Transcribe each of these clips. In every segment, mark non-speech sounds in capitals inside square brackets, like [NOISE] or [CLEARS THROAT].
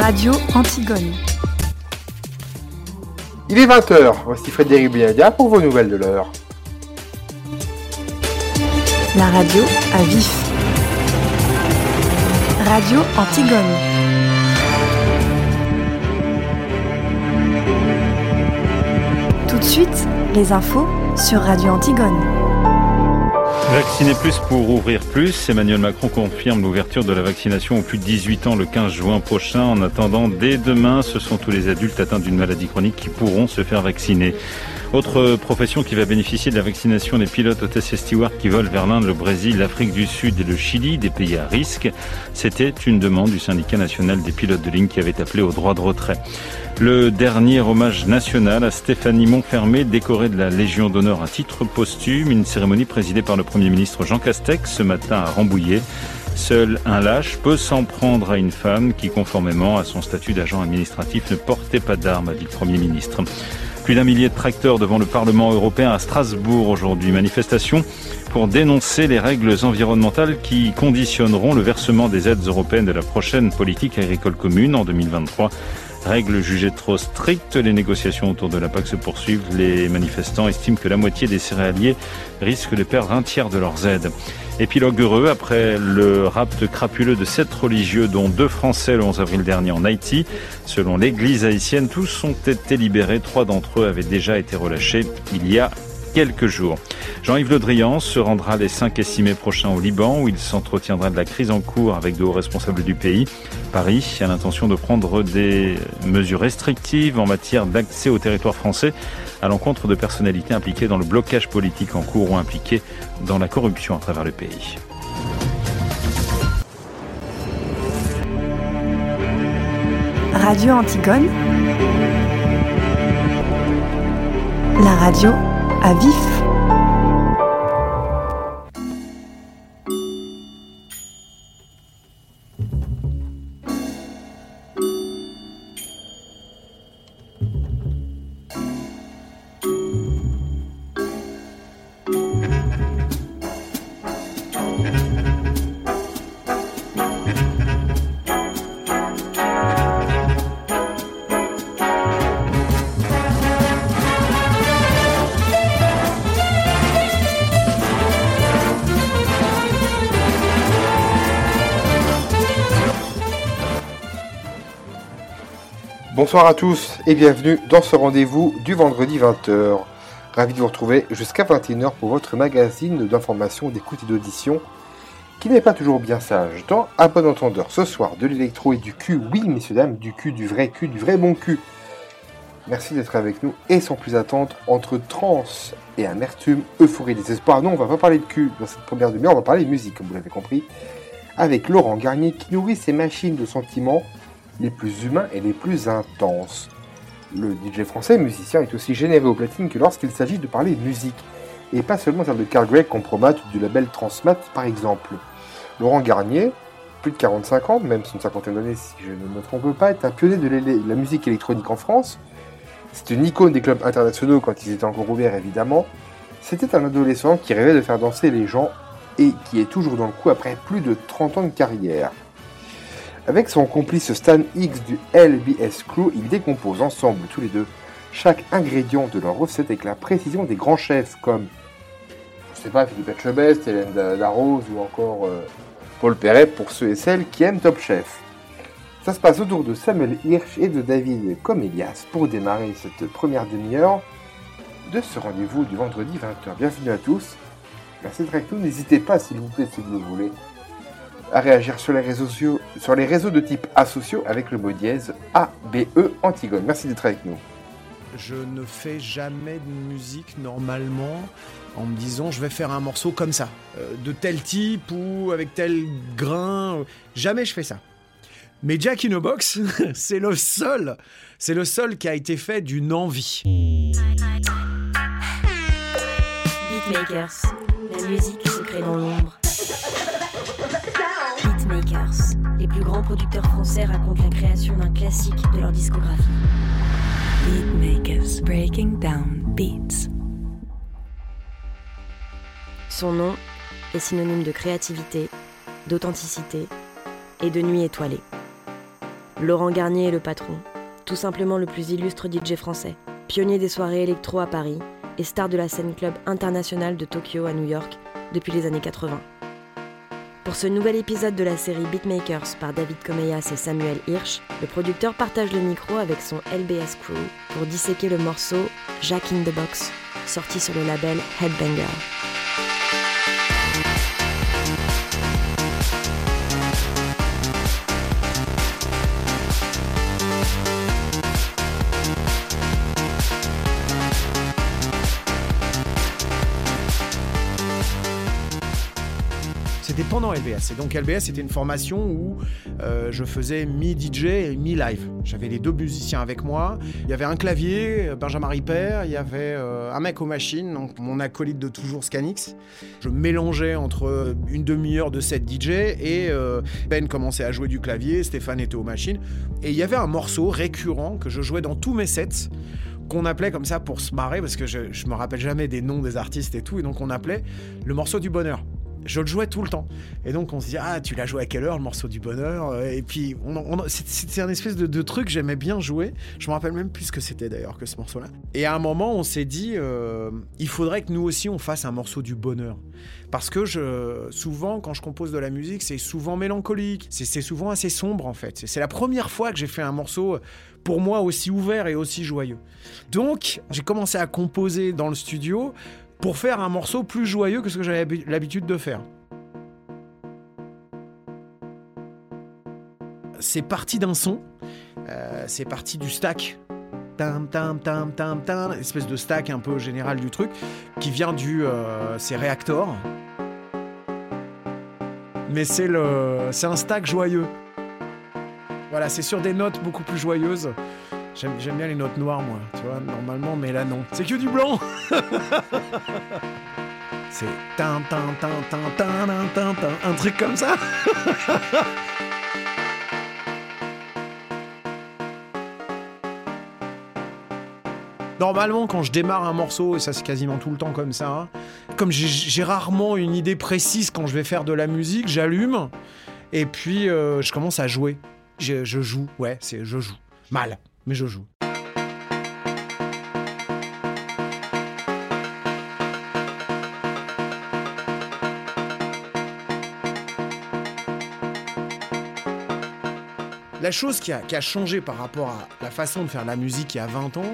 Radio Antigone. Il est 20h, voici Frédéric Biadia pour vos nouvelles de l'heure. La radio à vif. Radio Antigone. Tout de suite, les infos sur Radio Antigone. Vacciner plus pour ouvrir plus, Emmanuel Macron confirme l'ouverture de la vaccination aux plus de 18 ans le 15 juin prochain. En attendant, dès demain, ce sont tous les adultes atteints d'une maladie chronique qui pourront se faire vacciner. Autre profession qui va bénéficier de la vaccination des pilotes hôtesses et stewards qui volent vers l'Inde, le Brésil, l'Afrique du Sud et le Chili, des pays à risque. C'était une demande du syndicat national des pilotes de ligne qui avait appelé au droit de retrait. Le dernier hommage national à Stéphanie Montfermé, décorée de la Légion d'honneur à titre posthume, une cérémonie présidée par le Premier ministre Jean Castex ce matin à Rambouillet. Seul un lâche peut s'en prendre à une femme qui, conformément à son statut d'agent administratif, ne portait pas d'armes, a dit le Premier ministre. Plus d'un millier de tracteurs devant le Parlement européen à Strasbourg aujourd'hui. Manifestation pour dénoncer les règles environnementales qui conditionneront le versement des aides européennes de la prochaine politique agricole commune en 2023. Règles jugées trop strictes, les négociations autour de la PAC se poursuivent. Les manifestants estiment que la moitié des céréaliers risquent de perdre un tiers de leurs aides. Épilogue heureux après le rapt crapuleux de sept religieux, dont deux Français le 11 avril dernier en Haïti. Selon l'église haïtienne, tous ont été libérés. Trois d'entre eux avaient déjà été relâchés il y a quelques jours. Jean-Yves Le Drian se rendra les 5 et 6 mai prochains au Liban où il s'entretiendra de la crise en cours avec de hauts responsables du pays. Paris a l'intention de prendre des mesures restrictives en matière d'accès au territoire français à l'encontre de personnalités impliquées dans le blocage politique en cours ou impliquées dans la corruption à travers le pays. Radio Antigone. La radio à vif. Bonsoir à tous et bienvenue dans ce rendez-vous du vendredi 20h. Ravi de vous retrouver jusqu'à 21h pour votre magazine d'information, d'écoute et d'audition qui n'est pas toujours bien sage. Dans un bon entendeur ce soir de l'électro et du cul, oui messieurs dames, du cul, du vrai cul, du vrai bon cul. Merci d'être avec nous et sans plus attendre, entre trans et amertume, euphorie désespoir. Non, on va pas parler de cul dans cette première demi-heure, on va parler de musique comme vous l'avez compris, avec Laurent Garnier qui nourrit ses machines de sentiments les plus humains et les plus intenses. Le DJ français musicien est aussi généreux au platine que lorsqu'il s'agit de parler musique, et pas seulement celle de Carl Gregg, Compromat ou du label Transmat par exemple. Laurent Garnier, plus de 45 ans, même une cinquantaine d'années si je ne me trompe pas, est un pionnier de la musique électronique en France. C'est une icône des clubs internationaux quand ils étaient encore ouverts évidemment. C'était un adolescent qui rêvait de faire danser les gens et qui est toujours dans le coup après plus de 30 ans de carrière. Avec son complice Stan X du LBS Crew, ils décomposent ensemble tous les deux chaque ingrédient de leur recette avec la précision des grands chefs comme, je sais pas, Philippe Etchebest, Hélène Darroze ou encore euh, Paul Perret pour ceux et celles qui aiment Top Chef. Ça se passe autour de Samuel Hirsch et de David Comelias pour démarrer cette première demi-heure de ce rendez-vous du vendredi 20h. Bienvenue à tous. Merci d'être avec. N'hésitez pas, s'il vous plaît, si vous le voulez, à réagir sur les réseaux, sur les réseaux de type asociaux avec le mot dièse ABE Antigone. Merci d'être avec nous. Je ne fais jamais de musique normalement en me disant je vais faire un morceau comme ça, euh, de tel type ou avec tel grain. Jamais je fais ça. Mais Jack in a Box, [LAUGHS] c'est le seul, c'est le seul qui a été fait d'une envie. Beatmakers, la musique se crée dans l'ombre. Les plus grands producteurs français racontent la création d'un classique de leur discographie. Beatmakers, breaking down beats. Son nom est synonyme de créativité, d'authenticité et de nuit étoilée. Laurent Garnier est le patron, tout simplement le plus illustre DJ français, pionnier des soirées électro à Paris et star de la scène club internationale de Tokyo à New York depuis les années 80. Pour ce nouvel épisode de la série Beatmakers par David Comeyas et Samuel Hirsch, le producteur partage le micro avec son LBS Crew pour disséquer le morceau Jack in the Box, sorti sur le label Headbanger. C'était pendant LBS. Et donc LBS, c'était une formation où euh, je faisais mi-DJ et mi-live. J'avais les deux musiciens avec moi. Il y avait un clavier, Benjamin Ripper, il y avait euh, un mec aux machines, donc mon acolyte de toujours Scanix. Je mélangeais entre une demi-heure de set DJ et euh, Ben commençait à jouer du clavier, Stéphane était aux machines. Et il y avait un morceau récurrent que je jouais dans tous mes sets qu'on appelait comme ça pour se marrer, parce que je, je me rappelle jamais des noms des artistes et tout, et donc on appelait le morceau du bonheur je le jouais tout le temps. Et donc on se dit, ah, tu l'as joué à quelle heure, le morceau du bonheur Et puis, c'est un espèce de, truc, j'aimais bien jouer. Je me rappelle même plus ce que c'était d'ailleurs que ce morceau-là. Et à un moment, on s'est dit, euh, il faudrait que nous aussi, on fasse un morceau du bonheur. Parce que je, souvent, quand je compose de la musique, c'est souvent mélancolique, c'est souvent assez sombre en fait. C'est la première fois que j'ai fait un morceau pour moi aussi ouvert et aussi joyeux. Donc, j'ai commencé à composer dans le studio pour faire un morceau plus joyeux que ce que j'avais l'habitude de faire. C'est parti d'un son, euh, c'est parti du stack. Tam, tam, tam, tam, tam, espèce de stack un peu général du truc, qui vient du. Euh, c'est Reactor. Mais c'est le. C'est un stack joyeux. Voilà, c'est sur des notes beaucoup plus joyeuses. J'aime bien les notes noires, moi, tu vois, normalement, mais là, non. C'est que du blanc [LAUGHS] C'est tin, tin, tin, tin, tin, tin, tin, un truc comme ça [LAUGHS] Normalement, quand je démarre un morceau, et ça c'est quasiment tout le temps comme ça, hein, comme j'ai rarement une idée précise quand je vais faire de la musique, j'allume et puis euh, je commence à jouer. Je, je joue, ouais, c'est je joue. Mal mais je joue. La chose qui a, qui a, changé par rapport à la façon de faire la musique il y a 20 ans,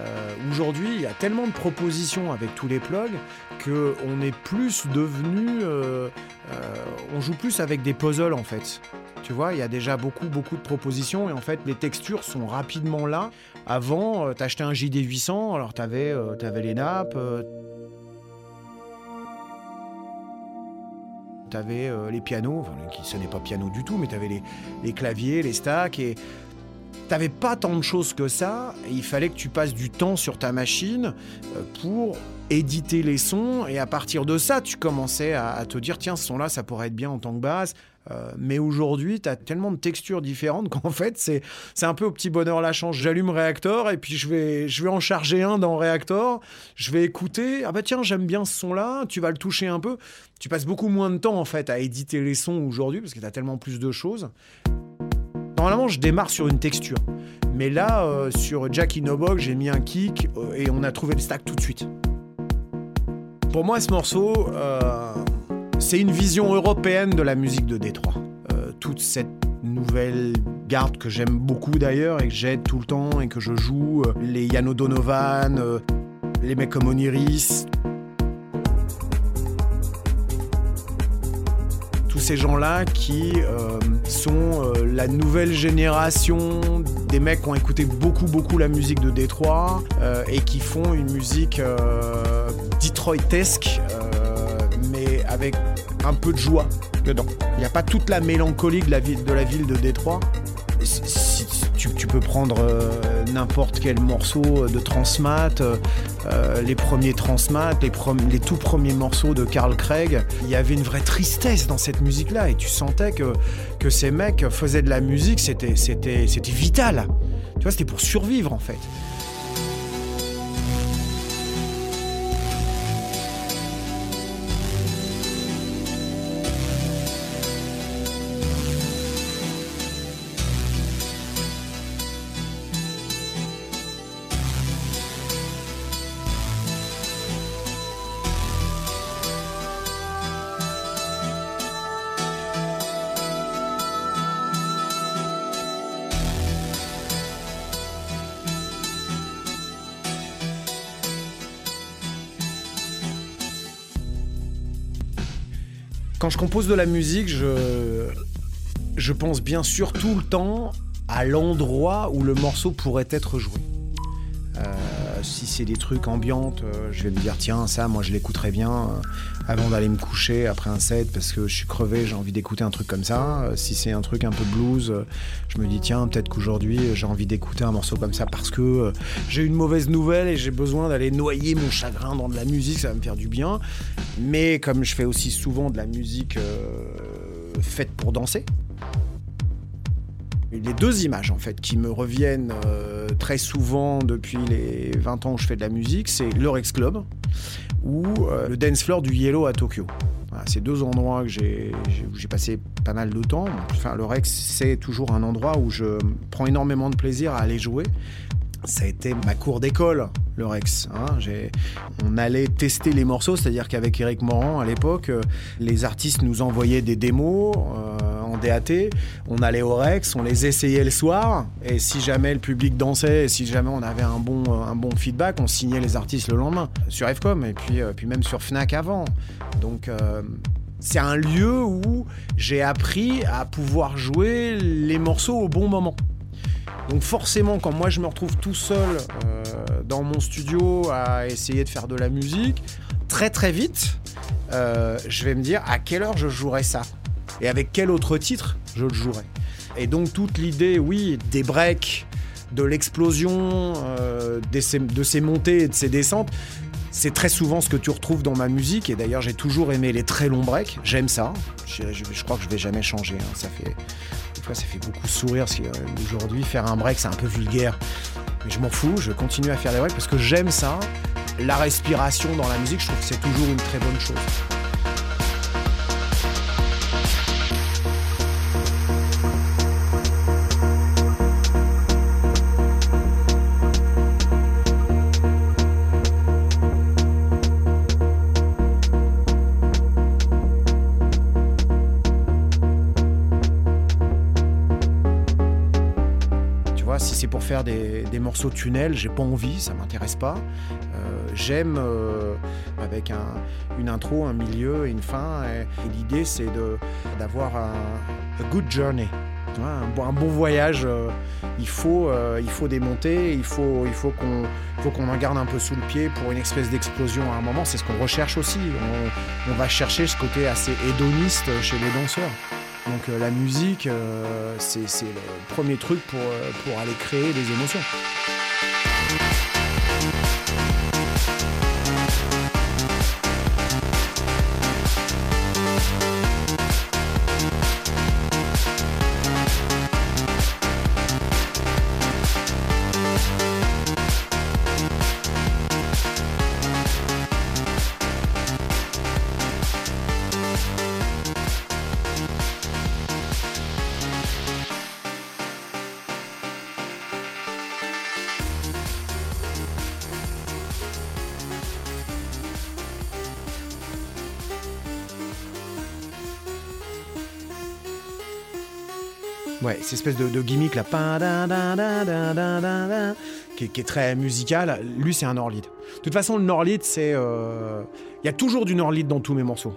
euh, aujourd'hui il y a tellement de propositions avec tous les plugs qu'on est plus devenu... Euh, euh, on joue plus avec des puzzles en fait. Tu vois, il y a déjà beaucoup, beaucoup de propositions et en fait, les textures sont rapidement là. Avant, euh, t'achetais un JD800, alors t'avais euh, avais les nappes. Euh, t'avais les pianos, enfin, qui sonnaient pas piano du tout, mais t'avais les, les claviers, les stacks et t'avais pas tant de choses que ça. Et il fallait que tu passes du temps sur ta machine pour éditer les sons et à partir de ça, tu commençais à, à te dire tiens, ce son-là, ça pourrait être bien en tant que base. Euh, mais aujourd'hui, tu as tellement de textures différentes [LAUGHS] qu'en fait, c'est, un peu au petit bonheur la chance. J'allume Reactor et puis je vais, je vais en charger un dans Reactor. Je vais écouter. Ah bah tiens, j'aime bien ce son-là. Tu vas le toucher un peu. Tu passes beaucoup moins de temps en fait à éditer les sons aujourd'hui parce que tu as tellement plus de choses. Normalement, je démarre sur une texture. Mais là, euh, sur Jack Inobog, j'ai mis un kick euh, et on a trouvé le stack tout de suite. Pour moi, ce morceau, euh, c'est une vision européenne de la musique de Détroit. Euh, toute cette nouvelle garde que j'aime beaucoup d'ailleurs et que j'aide tout le temps et que je joue, euh, les Yano Donovan, euh, les mecs comme Oniris. Tous ces gens-là qui sont la nouvelle génération des mecs qui ont écouté beaucoup beaucoup la musique de Détroit et qui font une musique detroitesque mais avec un peu de joie dedans. Il n'y a pas toute la mélancolie de la ville de, Détroit. Si, tu, tu, peux prendre euh, n'importe quel morceau de Transmat, euh, les premiers Transmat, les, les, tout premiers morceaux de Carl Craig, il y avait une vraie tristesse dans cette musique-là et tu sentais que, que ces mecs faisaient de la musique, c'était vital. Tu vois, c'était pour survivre en fait. Quand je compose de la musique, je, pense bien sûr tout le temps à l'endroit où le morceau pourrait être joué. C'est des trucs ambiantes, euh, je vais me dire tiens ça moi je l'écouterais bien euh, avant d'aller me coucher après un set parce que je suis crevé, j'ai envie d'écouter un truc comme ça. Euh, si c'est un truc un peu blues, je me dis tiens peut-être qu'aujourd'hui j'ai envie d'écouter un morceau comme ça parce que j'ai une mauvaise nouvelle et j'ai besoin d'aller noyer mon chagrin dans de la musique, ça va me faire du bien. Mais comme je fais aussi souvent de la musique faite pour danser, les deux images en fait qui me reviennent euh, très souvent depuis les 20 ans où je fais de la musique, c'est le Rex Club ou euh, le dance floor du Yellow à Tokyo. C'est deux endroits où j'ai passé pas mal de temps. Enfin, le Rex, c'est toujours un endroit où je prends énormément de plaisir à aller jouer. Ça a été ma cour d'école, le Rex. hein. On allait tester les morceaux, c'est-à-dire qu'avec Eric Morand, à l'époque, euh, les artistes nous envoyaient des démos euh, en DAT. On allait au Rex, on les essayait le soir. Et si jamais le public dansait, et si jamais on avait un bon, euh, un bon feedback, on signait les artistes le lendemain. Sur FCOM, et puis, puis même sur Fnac avant. Donc. c'est un lieu où j'ai appris à pouvoir jouer les morceaux au bon moment. Donc forcément, quand moi je me retrouve tout seul euh, dans mon studio à essayer de faire de la musique, très très vite, euh, je vais me dire à quelle heure je jouerai ça? Et avec quel autre titre je le jouerai? Et donc toute l'idée, oui, des breaks, de l'explosion, euh, de ces montées et de ces descentes, c'est très souvent ce que tu retrouves dans ma musique. Et d'ailleurs, j'ai toujours aimé les très longs breaks. J'aime ça. Je, crois que je vais jamais changer. hein. Ça fait, ça fait beaucoup sourire. Parce qu'aujourd'hui, faire un break, c'est un peu vulgaire. Mais je m'en fous. Je continue à faire des breaks parce que j'aime ça. La respiration dans la musique, je trouve que c'est toujours une très bonne chose. Morceaux tunnel, j'ai pas envie, ça m'intéresse pas. Euh, J'aime euh, avec un- une intro, un milieu et une fin. Et, l'idée, c'est de- d'avoir un a good journey. Un, bon- voyage. euh, il, faut, il faut des montées, il faut, il faut qu'on qu'on en garde un peu sous le pied pour une espèce d'explosion à un moment. C'est ce qu'on recherche aussi. On, on va chercher ce côté assez hédoniste chez les danseurs. Donc euh, la musique, euh, c'est le premier truc pour, euh, pour aller créer des émotions. Ouais, cette espèce de, de gimmick là, qui, est- qui est très musical. Lui, c'est un Norlid. De toute façon, le Norlid, c'est. euh, Il y a toujours du Norlid dans tous mes morceaux.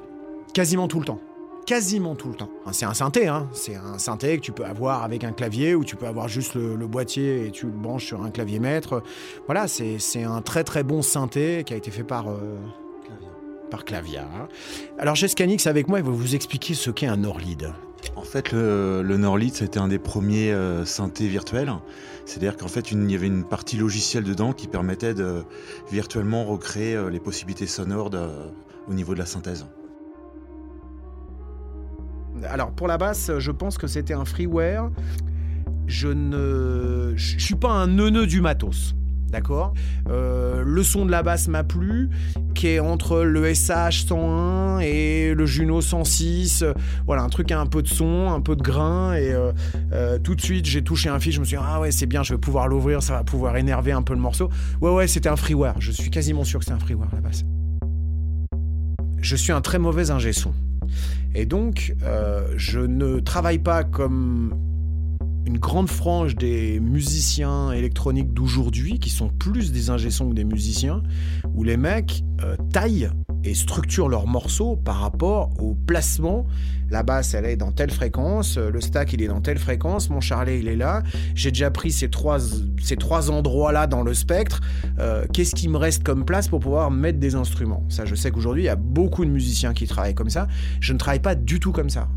Quasiment tout le temps. Quasiment tout le temps. C'est un synthé, hein. C'est un synthé que tu peux avoir avec un clavier ou tu peux avoir juste le, le boîtier et tu le branches sur un clavier maître. Voilà, c'est c'est un très très bon synthé qui a été fait par. euh, Par Clavia. Alors, j'ai Scanix avec moi, il va vous expliquer ce qu'est un Norlid. En fait, le, le c'était un des premiers euh, synthés virtuels. C'est-à-dire qu'en fait, il y avait une partie logicielle dedans qui permettait de virtuellement recréer euh, les possibilités sonores au niveau de la synthèse. Alors pour la basse, je pense que c'était un freeware. Je ne, suis pas un neuneu du matos, d'accord. Euh, le son de la basse m'a plu, qui est entre le SH 101 et le Juno 106. Euh, Voilà, un truc à un peu de son, un peu de grain et euh, euh, tout de suite j'ai touché un fil. Je me suis dit ah ouais c'est bien, je vais pouvoir l'ouvrir, ça va pouvoir énerver un peu le morceau. Ouais ouais, c'était un freeware. Je suis quasiment sûr que c'est un freeware la basse. Je suis un très mauvais ingé son. Et donc, je ne travaille pas comme une grande frange des musiciens électroniques d'aujourd'hui, qui sont plus des ingé-sons que des musiciens, où les mecs euh, taillent et structurent leurs morceaux par rapport au placement. La basse, elle est dans telle fréquence, le stack, il est dans telle fréquence, mon charlet, il est là. J'ai déjà pris ces trois, ces trois endroits-là dans le spectre. Euh, qu'est-ce qui me reste comme place pour pouvoir mettre des instruments? Ça, je sais qu'aujourd'hui, il y a beaucoup de musiciens qui travaillent comme ça. Je ne travaille pas du tout comme ça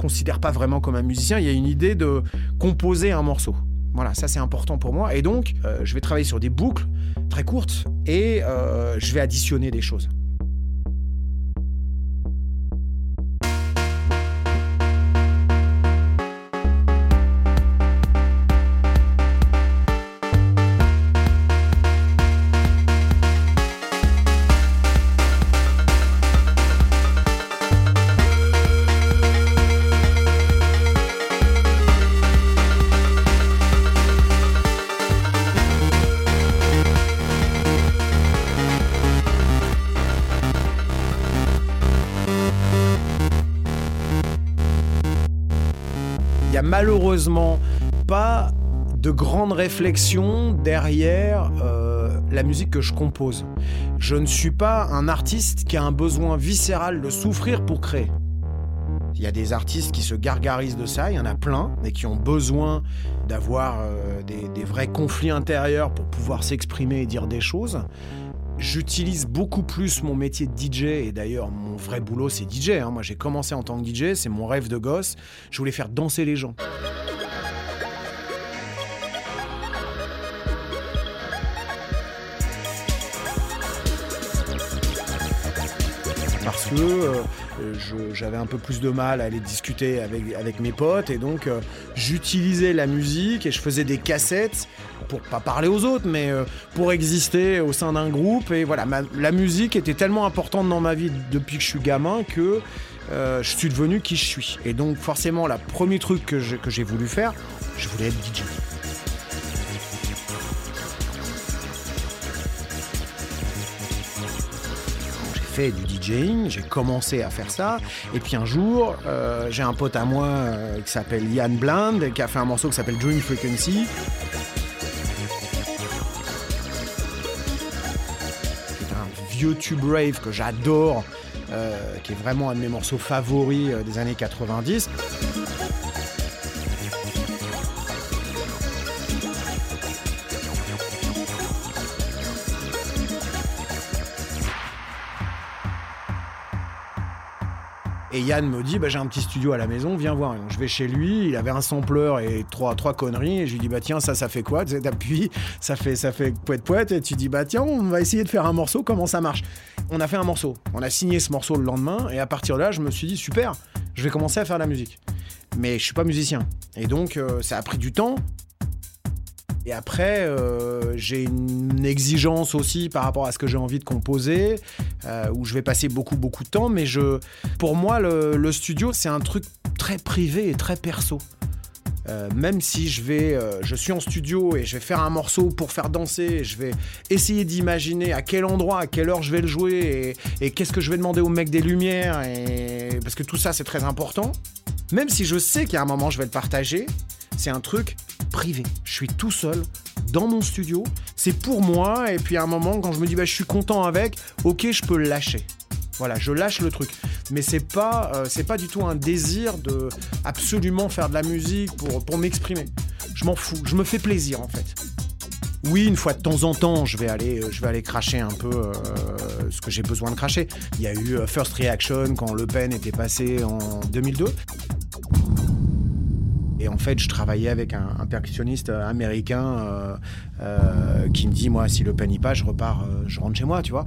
considère pas vraiment comme un musicien. Il y a une idée de composer un morceau. Voilà, ça c'est important pour moi. Et donc, euh, je vais travailler sur des boucles très courtes et euh, je vais additionner des choses. Malheureusement pas de grandes réflexions derrière euh, la musique que je compose. Je ne suis pas un artiste qui a un besoin viscéral de souffrir pour créer. Il y a des artistes qui se gargarisent de ça, il y en a plein, mais qui ont besoin d'avoir euh, des, vrais conflits intérieurs pour pouvoir s'exprimer et dire des choses. J'utilise beaucoup plus mon métier de DJ et d'ailleurs mon vrai boulot c'est DJ. Hein. Moi j'ai commencé en tant que DJ, c'est mon rêve de gosse. Je voulais faire danser les gens. Parce que euh, j'avais un peu plus de mal à aller discuter avec, mes potes et donc euh, j'utilisais la musique et je faisais des cassettes pour pas parler aux autres, mais euh, pour exister au sein d'un groupe. Et voilà, la musique était tellement importante dans ma vie depuis que je suis gamin que euh, je suis devenu qui je suis. Et donc forcément, le premier truc que j'ai voulu faire, je voulais être DJ. Fait du DJing, j'ai commencé à faire ça, et puis un jour, euh, j'ai un pote à moi qui s'appelle Yann Blind, qui a fait un morceau qui s'appelle Dream Frequency. YouTube Rave que j'adore, euh, qui est vraiment un de mes morceaux favoris euh, des années 90. Yann me dit, bah, j'ai un petit studio à la maison, viens voir. je vais chez lui, il avait un sampler et trois, trois conneries. Et je lui dis, bah tiens, ça, ça fait quoi? Tu appuies, ça fait, ça fait poète poète. Et tu dis, bah tiens, on va essayer de faire un morceau, comment ça marche? On a fait un morceau. On a signé ce morceau le lendemain. Et à partir de là, je me suis dit, super, je vais commencer à faire de la musique. Mais je suis pas musicien. Et donc, euh, ça a pris du temps. Et après, euh, j'ai une exigence aussi par rapport à ce que j'ai envie de composer, euh, où je vais passer beaucoup, beaucoup de temps. Mais je, pour moi, le, studio, c'est un truc très privé et très perso. Euh, même si je vais, je suis en studio et je vais faire un morceau pour faire danser, je vais essayer d'imaginer à quel endroit, à quelle heure je vais le jouer et, qu'est-ce que je vais demander au mec des lumières, parce que tout ça c'est très important. Même si je sais qu'à un moment je vais le partager, c'est un truc privé. Je suis tout seul dans mon studio, c'est pour moi, et puis à un moment, quand je me dis bah, je suis content avec, ok, je peux lâcher. Voilà, je lâche le truc. Mais c'est pas, euh, c'est pas du tout un désir de absolument faire de la musique pour, m'exprimer. Je m'en fous, je me fais plaisir en fait. Oui, une fois de temps en temps, je vais aller, euh, je vais cracher un peu euh, ce que j'ai besoin de cracher. Il y a eu First Reaction quand Le Pen était passé en 2002. Et en fait, je travaillais avec un, percussionniste américain euh, euh, qui me dit, moi, si le pain pas, je repars, euh, je rentre chez moi, tu vois.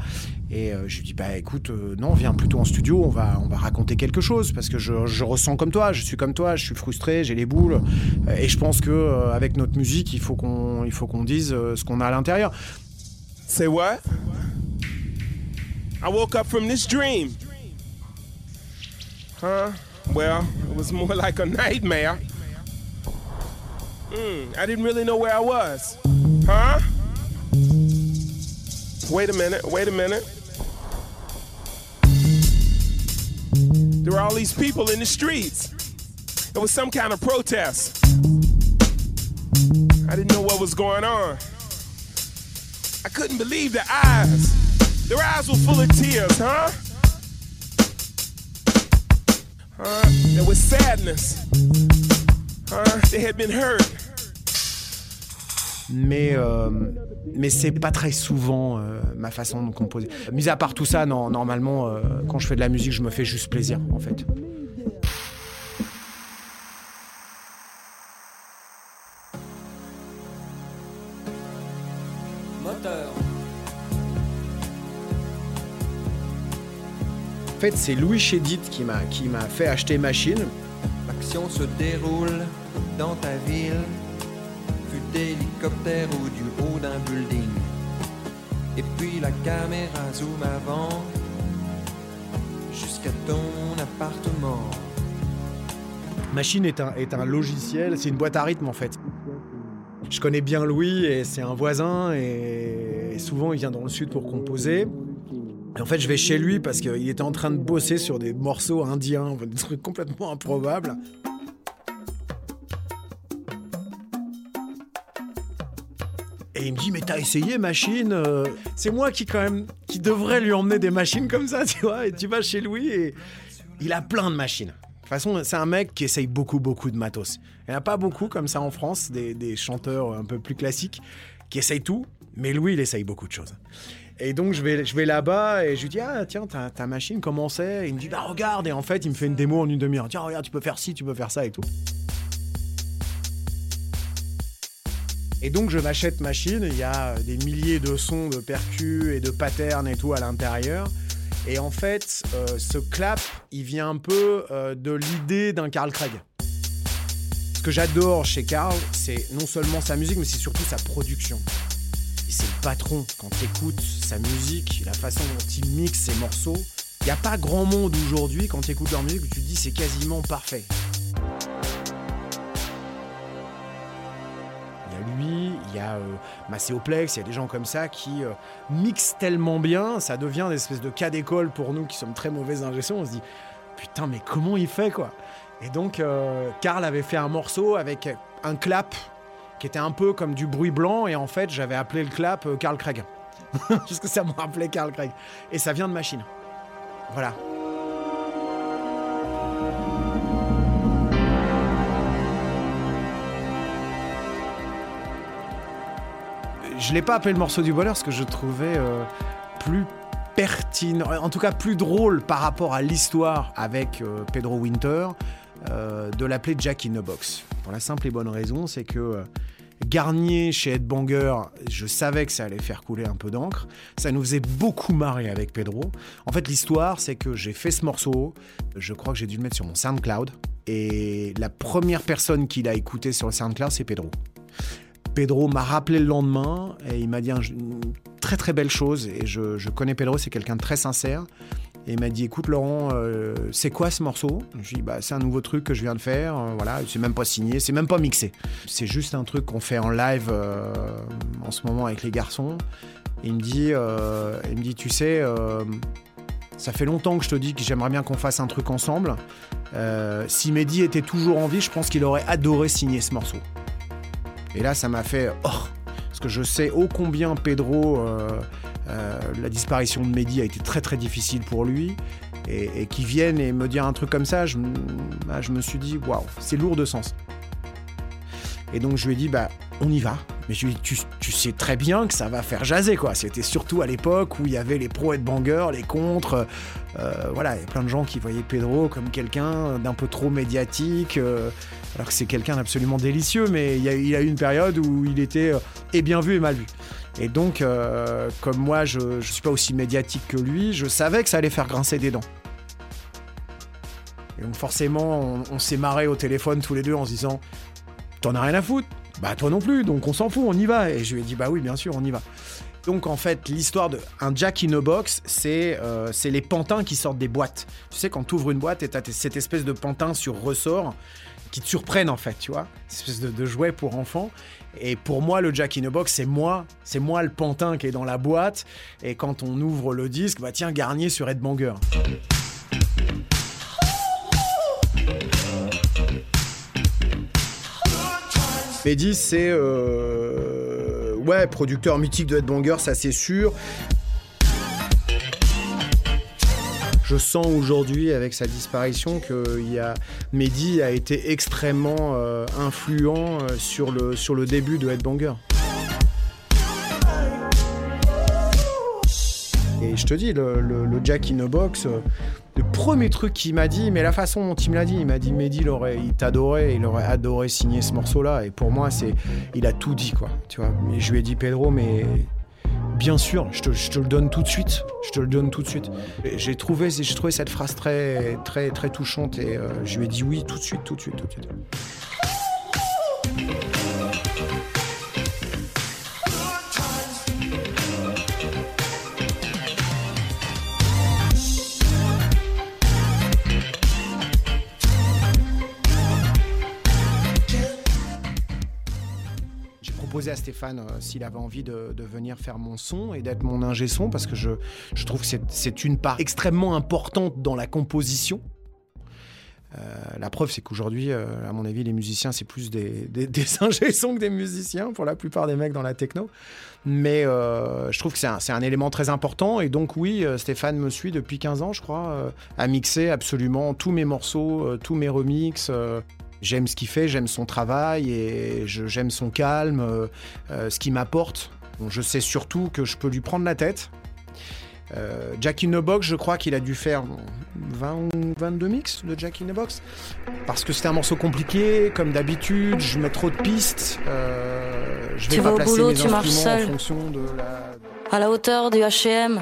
Et je lui dis, bah écoute, non, viens plutôt en studio, on va, on va raconter quelque chose, parce que je, ressens comme toi, je suis comme toi, je suis frustré, j'ai les boules. et je pense que avec notre musique, il faut qu'on, il faut qu'on dise ce qu'on a à l'intérieur. Say what? I woke up from this dream. Huh? Well, it was more like a nightmare. Mm, I didn't really know where I was. Huh? Wait a minute, wait a minute. There were all these people in the streets. It was some kind of protest. I didn't know what was going on. I couldn't believe the eyes. Their eyes were full of tears, huh? Huh? There was sadness. Mais euh, mais c'est pas très souvent euh, ma façon de composer. Mis à part tout ça, non, normalement, euh, quand je fais de la musique, je me fais juste plaisir, en fait. Moteur. En fait, c'est Louis Chédid qui m'a qui m'a fait acheter machine. L'action se déroule dans ta ville, vue d'hélicoptère ou du haut d'un building. Et puis la caméra zoom avant jusqu'à ton appartement. Machine est un, est un logiciel, c'est une boîte à rythme en fait. Je connais bien Louis et c'est un voisin et souvent il vient dans le sud pour composer. Et en fait, je vais chez lui parce qu'il était en train de bosser sur des morceaux indiens, des trucs complètement improbables. Et il me dit mais t'as essayé machine euh, C'est moi qui quand même qui devrait lui emmener des machines comme ça, [LAUGHS] tu vois. Et tu vas chez lui et il a plein de machines. De toute façon, c'est un mec qui essaye beaucoup beaucoup de matos. Il n'y en a pas beaucoup comme ça en France, des, des chanteurs un peu plus classiques qui essayent tout. Mais Louis, il essaye beaucoup de choses. Et donc je vais, je vais là-bas et je lui dis ah tiens ta, ta machine comment c'est? Il me dit bah regarde et en fait il me fait une démo en une demi-heure. Tiens regarde tu peux faire ci, tu peux faire ça et tout. Et donc je m'achète machine, il y a des milliers de sons, de percus et de patterns et tout à l'intérieur. Et en fait, euh, ce clap, il vient un peu euh, de l'idée d'un Carl Craig. Ce que j'adore chez Carl, c'est non seulement sa musique, mais c'est surtout sa production. C'est le patron. Quand tu écoutes sa musique, la façon dont il mixe ses morceaux, il n'y a pas grand monde aujourd'hui, quand tu écoutes leur musique, tu te dis c'est quasiment parfait. Lui, il y a euh, Macéoplex, il y a des gens comme ça qui euh, mixent tellement bien, ça devient des espèces de cas d'école pour nous qui sommes très mauvais ingé son. On se dit putain, mais comment il fait quoi? Et donc, euh, Karl avait fait un morceau avec un clap qui était un peu comme du bruit blanc, et en fait, j'avais appelé le clap Carl Craig. [LAUGHS] Parce que ça me rappelait Carl Craig. Et ça vient de machine. Voilà. Je l'ai pas appelé le morceau du bonheur parce que je trouvais euh, plus pertinent, en tout cas plus drôle par rapport à l'histoire avec euh, Pedro Winter, euh, de l'appeler Jack in the Box. Pour la simple et bonne raison, c'est que Garnier chez Ed Banger, je savais que ça allait faire couler un peu d'encre. Ça nous faisait beaucoup marrer avec Pedro. En fait, l'histoire, c'est que j'ai fait ce morceau. Je crois que j'ai dû le mettre sur mon SoundCloud. Et la première personne qui l'a écouté sur le SoundCloud, c'est Pedro. Pedro m'a rappelé le lendemain et il m'a dit un- une très très belle chose. Et je, je connais Pedro, c'est quelqu'un de très sincère. Et il m'a dit écoute Laurent, euh, c'est quoi ce morceau? Je lui ai dit bah, c'est un nouveau truc que je viens de faire. euh, voilà, c'est même pas signé, c'est même pas mixé. C'est juste un truc qu'on fait en live euh, en ce moment avec les garçons. Il me dit, il me dit tu sais, ça fait longtemps que je te dis que j'aimerais bien qu'on fasse un truc ensemble. Si Mehdi était toujours en vie, je pense qu'il aurait adoré signer ce morceau. Et là, ça m'a fait oh, parce que je sais ô combien Pedro, euh, euh, la disparition de Mehdi a été très très difficile pour lui, et, et qu'il vienne et me dire un truc comme ça, je, me- bah, je me suis dit waouh, c'est lourd de sens. Et donc je lui ai dit bah on y va. Mais je lui ai dit tu, sais très bien que ça va faire jaser quoi. C'était surtout à l'époque où il y avait les pros et bangers, les contres. Euh, voilà, il y a plein de gens qui voyaient Pedro comme quelqu'un d'un peu trop médiatique. Alors que c'est quelqu'un d'absolument délicieux, mais il y, a, eu une période où il était euh, et bien vu et mal vu. Et donc, euh, comme moi, je ne suis pas aussi médiatique que lui, je savais que ça allait faire grincer des dents. Et donc forcément, on, on s'est marré au téléphone tous les deux en se disant T'en as rien à foutre Bah toi non plus, donc on s'en fout, on y va. Et je lui ai dit Bah oui, bien sûr, on y va. Donc en fait, l'histoire de un Jack in a box, c'est euh, les pantins qui sortent des boîtes. Tu sais, quand tu ouvres une boîte et tu cette espèce de pantin sur ressort qui te surprennent en fait, tu vois, cette espèce de, de jouet pour enfants. Et pour moi, le Jack in a box, c'est moi, c'est moi le pantin qui est dans la boîte. Et quand on ouvre le disque, bah tiens, Garnier sur Ed Banger. Mehdi, c'est euh, ouais producteur mythique de Headbanger, ça c'est sûr. je sens aujourd'hui avec sa disparition que y a, Mehdi a été extrêmement euh, influent euh, sur le, sur le début de Headbanger. Et je te dis, le Jack in a Box, euh, le premier truc qu'il m'a dit, mais la façon dont il me l'a dit, il m'a dit Mehdi, il, aurait, il t'adorait, il aurait adoré signer ce morceau-là. Et pour moi, c'est, il a tout dit, quoi. Tu vois. Je lui ai dit, Pedro, mais bien sûr, je te, le donne tout de suite. Je te le donne tout de suite. J'ai trouvé, j'ai trouvé cette phrase très, très, très touchante et euh, je lui ai dit oui tout de suite, tout de suite, tout de suite. Proposé à Stéphane euh, s'il avait envie de, venir faire mon son et d'être mon ingé son parce que je, je trouve que c'est- une part extrêmement importante dans la composition. Euh, la preuve, c'est qu'aujourd'hui, euh, à mon avis, les musiciens, c'est plus des, des, des [LAUGHS] que des musiciens pour la plupart des mecs dans la techno. Mais je trouve que c'est un, un élément très important. Et donc, oui, Stéphane me suit depuis 15 ans, je crois, à mixer absolument tous mes morceaux, tous mes remixes. J'aime ce qu'il fait, j'aime son travail et j'aime son calme, euh, euh, ce qu'il m'apporte. Bon, je sais surtout que je peux lui prendre la tête. Euh, Jack in the Box, je crois qu'il a dû faire 20 ou 22 mix de Jack in the Box. Parce que c'était un morceau compliqué, comme d'habitude, je mets trop de pistes. euh, je vais Tu pas vas au boulot, mes tu marches instruments seul. en fonction de la... À la hauteur du H&M,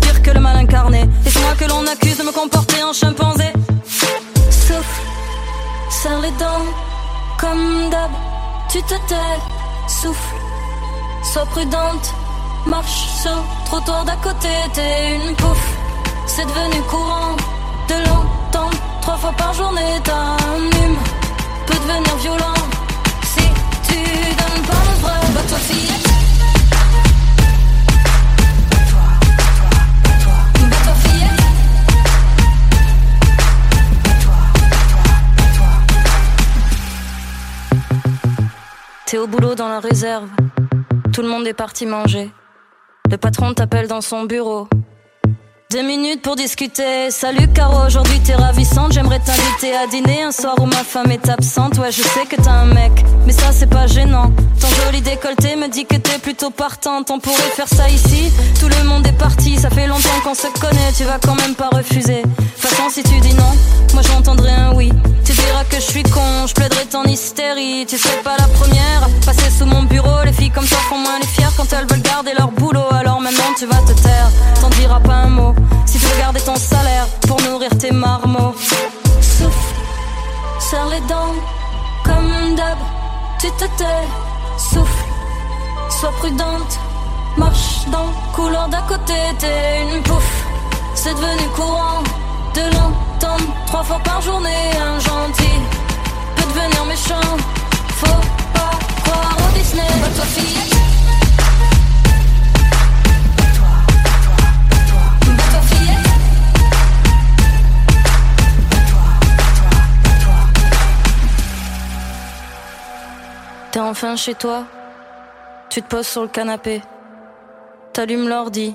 Pire que le mal incarné. Et c'est moi que l'on accuse de me comporter en chimpanzé. Souffle, serre les dents, comme d'hab. Tu te tais, souffle, sois prudente. Marche sur trottoir d'à côté, t'es une pouffe. C'est devenu courant de l'entendre trois fois par journée. T'as un hume, peut devenir violent. T'es au boulot dans la réserve. Tout le monde est parti manger. Le patron t'appelle dans son bureau. Deux minutes pour discuter. Salut Caro, aujourd'hui t'es ravissante. J'aimerais t'inviter à dîner un soir où ma femme est absente. Ouais, je sais que t'as un mec, mais ça c'est pas gênant. Ton joli décolleté me dit que t'es plutôt partante. On pourrait faire ça ici. Tout le monde est parti, ça fait longtemps qu'on se connaît. Tu vas quand même pas refuser. Façon, si tu dis non, moi j'entendrai un oui. Tu diras que je suis con, je plaiderai ton hystérie. Tu serais pas la première à passer sous mon bureau. Les filles comme toi font moins les fiers quand elles veulent garder leur boulot. Alors maintenant tu vas te taire, t'en diras pas un mot. Si tu veux garder ton salaire pour nourrir tes marmots. Souffle, serre les dents, comme d'hab. Tu te tais, souffle, sois prudente. Marche dans couloir d'à côté, t'es une pouffe. C'est devenu courant de l'entendre trois fois par journée. Un gentil peut devenir méchant. Faut pas croire au Disney. Bah toi T'es enfin chez toi. Tu te poses sur le canapé. T'allumes l'ordi.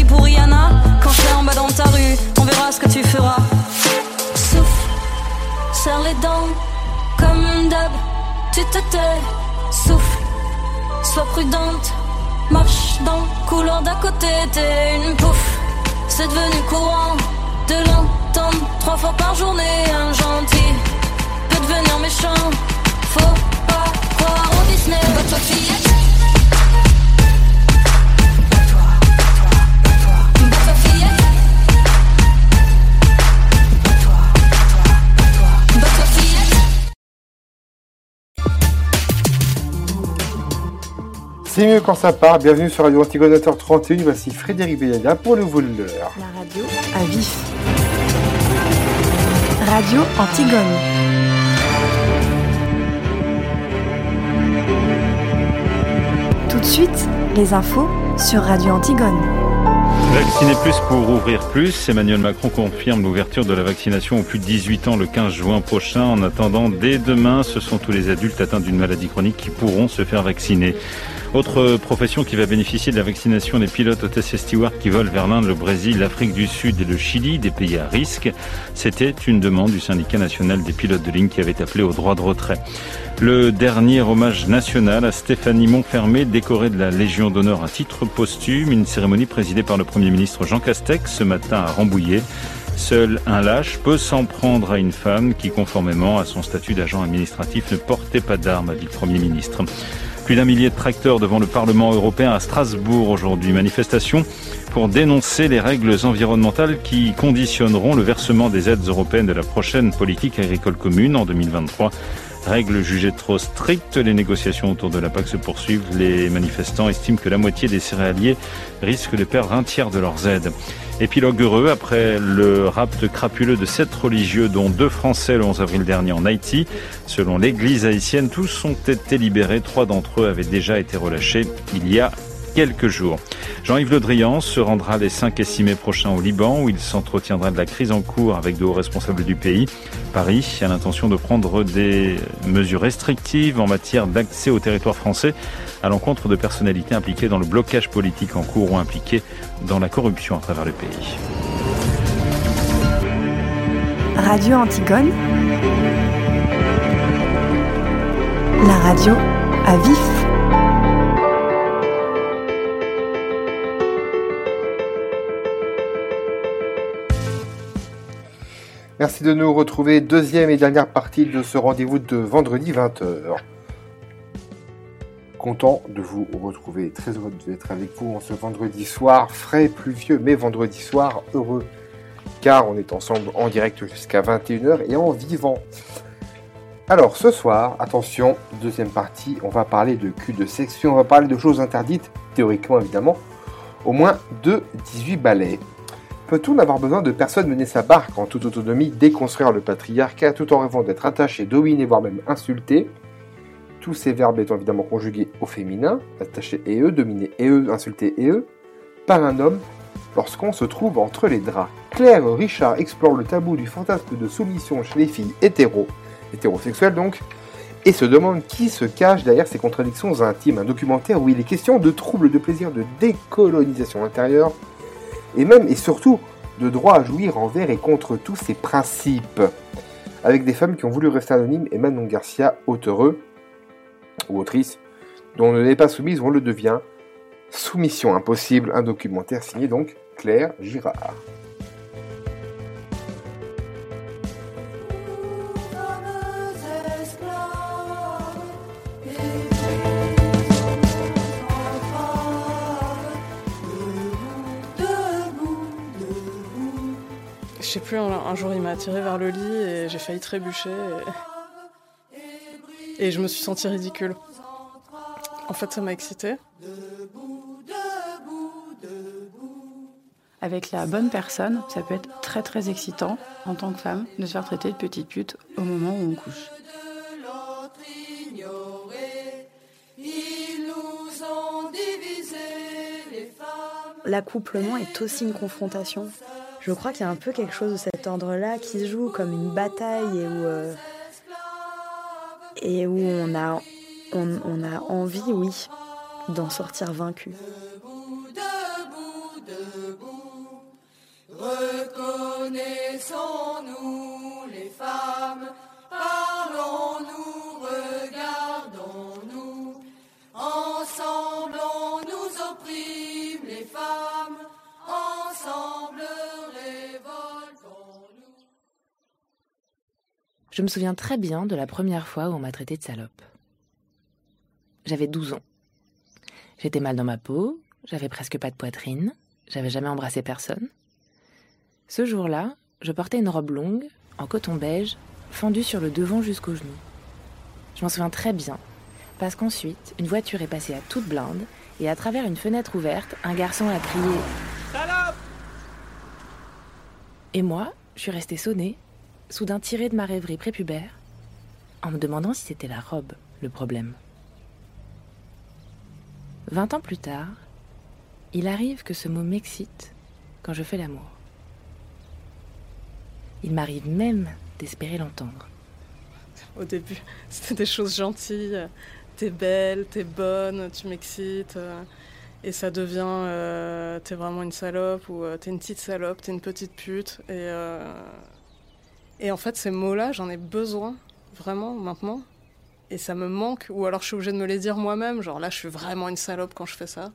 pour Rihanna quand je en bas dans ta rue. On verra ce que tu feras. Souffle, serre les dents, comme d'hab. Tu te tais, souffle, sois prudente. Marche dans le couloir d'à côté, t'es une pouffe. c'est devenu courant de l'entendre trois fois par journée. Un gentil peut devenir méchant. Faut pas croire au Disney. Votre fillette. C'est mieux quand ça part. Bienvenue sur Radio Antigone 31. Voici Frédéric Bellaga pour le voleur. La radio à vif. Radio Antigone. Tout de suite, les infos sur Radio Antigone. Vacciner plus pour ouvrir plus. Emmanuel Macron confirme l'ouverture de la vaccination aux plus de 18 ans le 15 juin prochain. En attendant, dès demain, ce sont tous les adultes atteints d'une maladie chronique qui pourront se faire vacciner. Autre profession qui va bénéficier de la vaccination des pilotes hôtesses et stewards qui volent vers l'Inde, le Brésil, l'Afrique du Sud et le Chili, des pays à risque. C'était une demande du syndicat national des pilotes de ligne qui avait appelé au droit de retrait. Le dernier hommage national à Stéphanie Montfermé, décorée de la Légion d'honneur à titre posthume, une cérémonie présidée par le Premier ministre Jean Castex ce matin à Rambouillet. Seul un lâche peut s'en prendre à une femme qui, conformément à son statut d'agent administratif, ne portait pas d'armes, a dit le Premier ministre. Plus d'un millier de tracteurs devant le Parlement européen à Strasbourg aujourd'hui. Manifestation pour dénoncer les règles environnementales qui conditionneront le versement des aides européennes de la prochaine politique agricole commune en 2023. Règles jugées trop strictes, les négociations autour de la PAC se poursuivent. Les manifestants estiment que la moitié des céréaliers risquent de perdre un tiers de leurs aides. Épilogue heureux après le rapt crapuleux de sept religieux, dont deux Français le 11 avril dernier en Haïti. Selon l'église haïtienne, tous ont été libérés. Trois d'entre eux avaient déjà été relâchés il y a quelques jours. Jean-Yves Le Drian se rendra les 5 et 6 mai prochains au Liban où il s'entretiendra de la crise en cours avec de hauts responsables du pays. Paris a l'intention de prendre des mesures restrictives en matière d'accès au territoire français à l'encontre de personnalités impliquées dans le blocage politique en cours ou impliquées dans la corruption à travers le pays. Radio Antigone. La radio à vif. Merci de nous retrouver. Deuxième et dernière partie de ce rendez-vous de vendredi 20h. Content de vous retrouver. Très heureux d'être avec vous en ce vendredi soir. Frais, pluvieux, mais vendredi soir heureux. Car on est ensemble en direct jusqu'à 21h et en vivant. Alors ce soir, attention, deuxième partie, on va parler de cul de section, on va parler de choses interdites, théoriquement évidemment, au moins de 18 balais. Peut-on avoir besoin de personne mener sa barque en toute autonomie, déconstruire le patriarcat tout en rêvant d'être attaché, dominé, voire même insulté? Tous ces verbes étant évidemment conjugués au féminin, attaché et eux, dominé et eux, insulté et eux, par un homme lorsqu'on se trouve entre les draps. Claire Richard explore le tabou du fantasme de soumission chez les filles hétéros, hétérosexuelles donc, et se demande qui se cache derrière ces contradictions intimes. Un documentaire où il est question de troubles de plaisir, de décolonisation intérieure, et même et surtout de droit à jouir envers et contre tous ces principes. Avec des femmes qui ont voulu rester anonymes et Manon Garcia, auteureux ou autrice, dont on ne n'est pas soumise, on le devient. Soumission impossible, un documentaire signé donc Claire Girard. Je sais plus, un, jour il m'a tiré vers le lit et j'ai failli trébucher. Et... et je me suis sentie ridicule. En fait, ça m'a excitée. Avec la bonne personne, ça peut être très très excitant en tant que femme de se faire traiter de petite pute au moment où on couche. L'accouplement est aussi une confrontation. Je crois qu'il y a un peu quelque chose de cet ordre-là qui se joue comme une bataille et où, euh, et où on, a, on, on a envie, oui, d'en sortir vaincu. Reconnaissons-nous Je me souviens très bien de la première fois où on m'a traité de salope. J'avais 12 ans. J'étais mal dans ma peau, j'avais presque pas de poitrine, j'avais jamais embrassé personne. Ce jour-là, je portais une robe longue, en coton beige, fendue sur le devant jusqu'aux genoux. Je m'en souviens très bien, parce qu'ensuite, une voiture est passée à toute blinde, et à travers une fenêtre ouverte, un garçon a crié Salope Et moi, je suis restée sonnée, soudain tirée de ma rêverie prépubère, en me demandant si c'était la robe le problème. Vingt ans plus tard, il arrive que ce mot m'excite quand je fais l'amour. Il m'arrive même d'espérer l'entendre. Au début, c'était des choses gentilles. T'es belle, t'es bonne, tu m'excites. Et ça devient euh, t'es vraiment une salope ou euh, t'es une petite salope, t'es une petite pute. Et, euh, et en fait, ces mots-là, j'en ai besoin vraiment maintenant. Et ça me manque. Ou alors je suis obligée de me les dire moi-même. Genre là, je suis vraiment une salope quand je fais ça.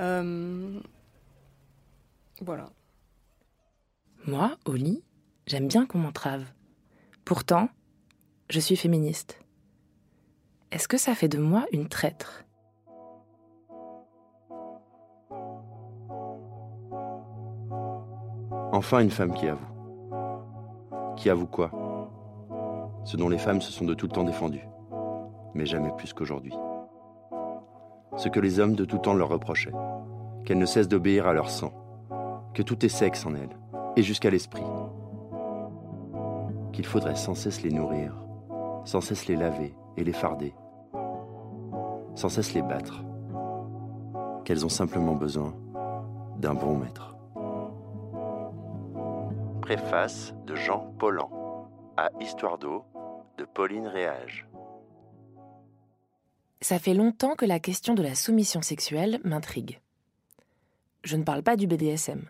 Euh, Voilà. Moi, au lit, j'aime bien qu'on m'entrave. Pourtant, je suis féministe. Est-ce que ça fait de moi une traître? Enfin une femme qui avoue. Qui avoue quoi? Ce dont les femmes se sont de tout le temps défendues, mais jamais plus qu'aujourd'hui. Ce que les hommes de tout temps leur reprochaient, qu'elles ne cessent d'obéir à leur sang, que tout est sexe en elles, et jusqu'à l'esprit. Qu'il faudrait sans cesse les nourrir, sans cesse les laver et les farder, sans cesse les battre. Qu'elles ont simplement besoin d'un bon maître. Préface de Jean Paulan à Histoire d'eau de Pauline Réage. Ça fait longtemps que la question de la soumission sexuelle m'intrigue. Je ne parle pas du BDSM.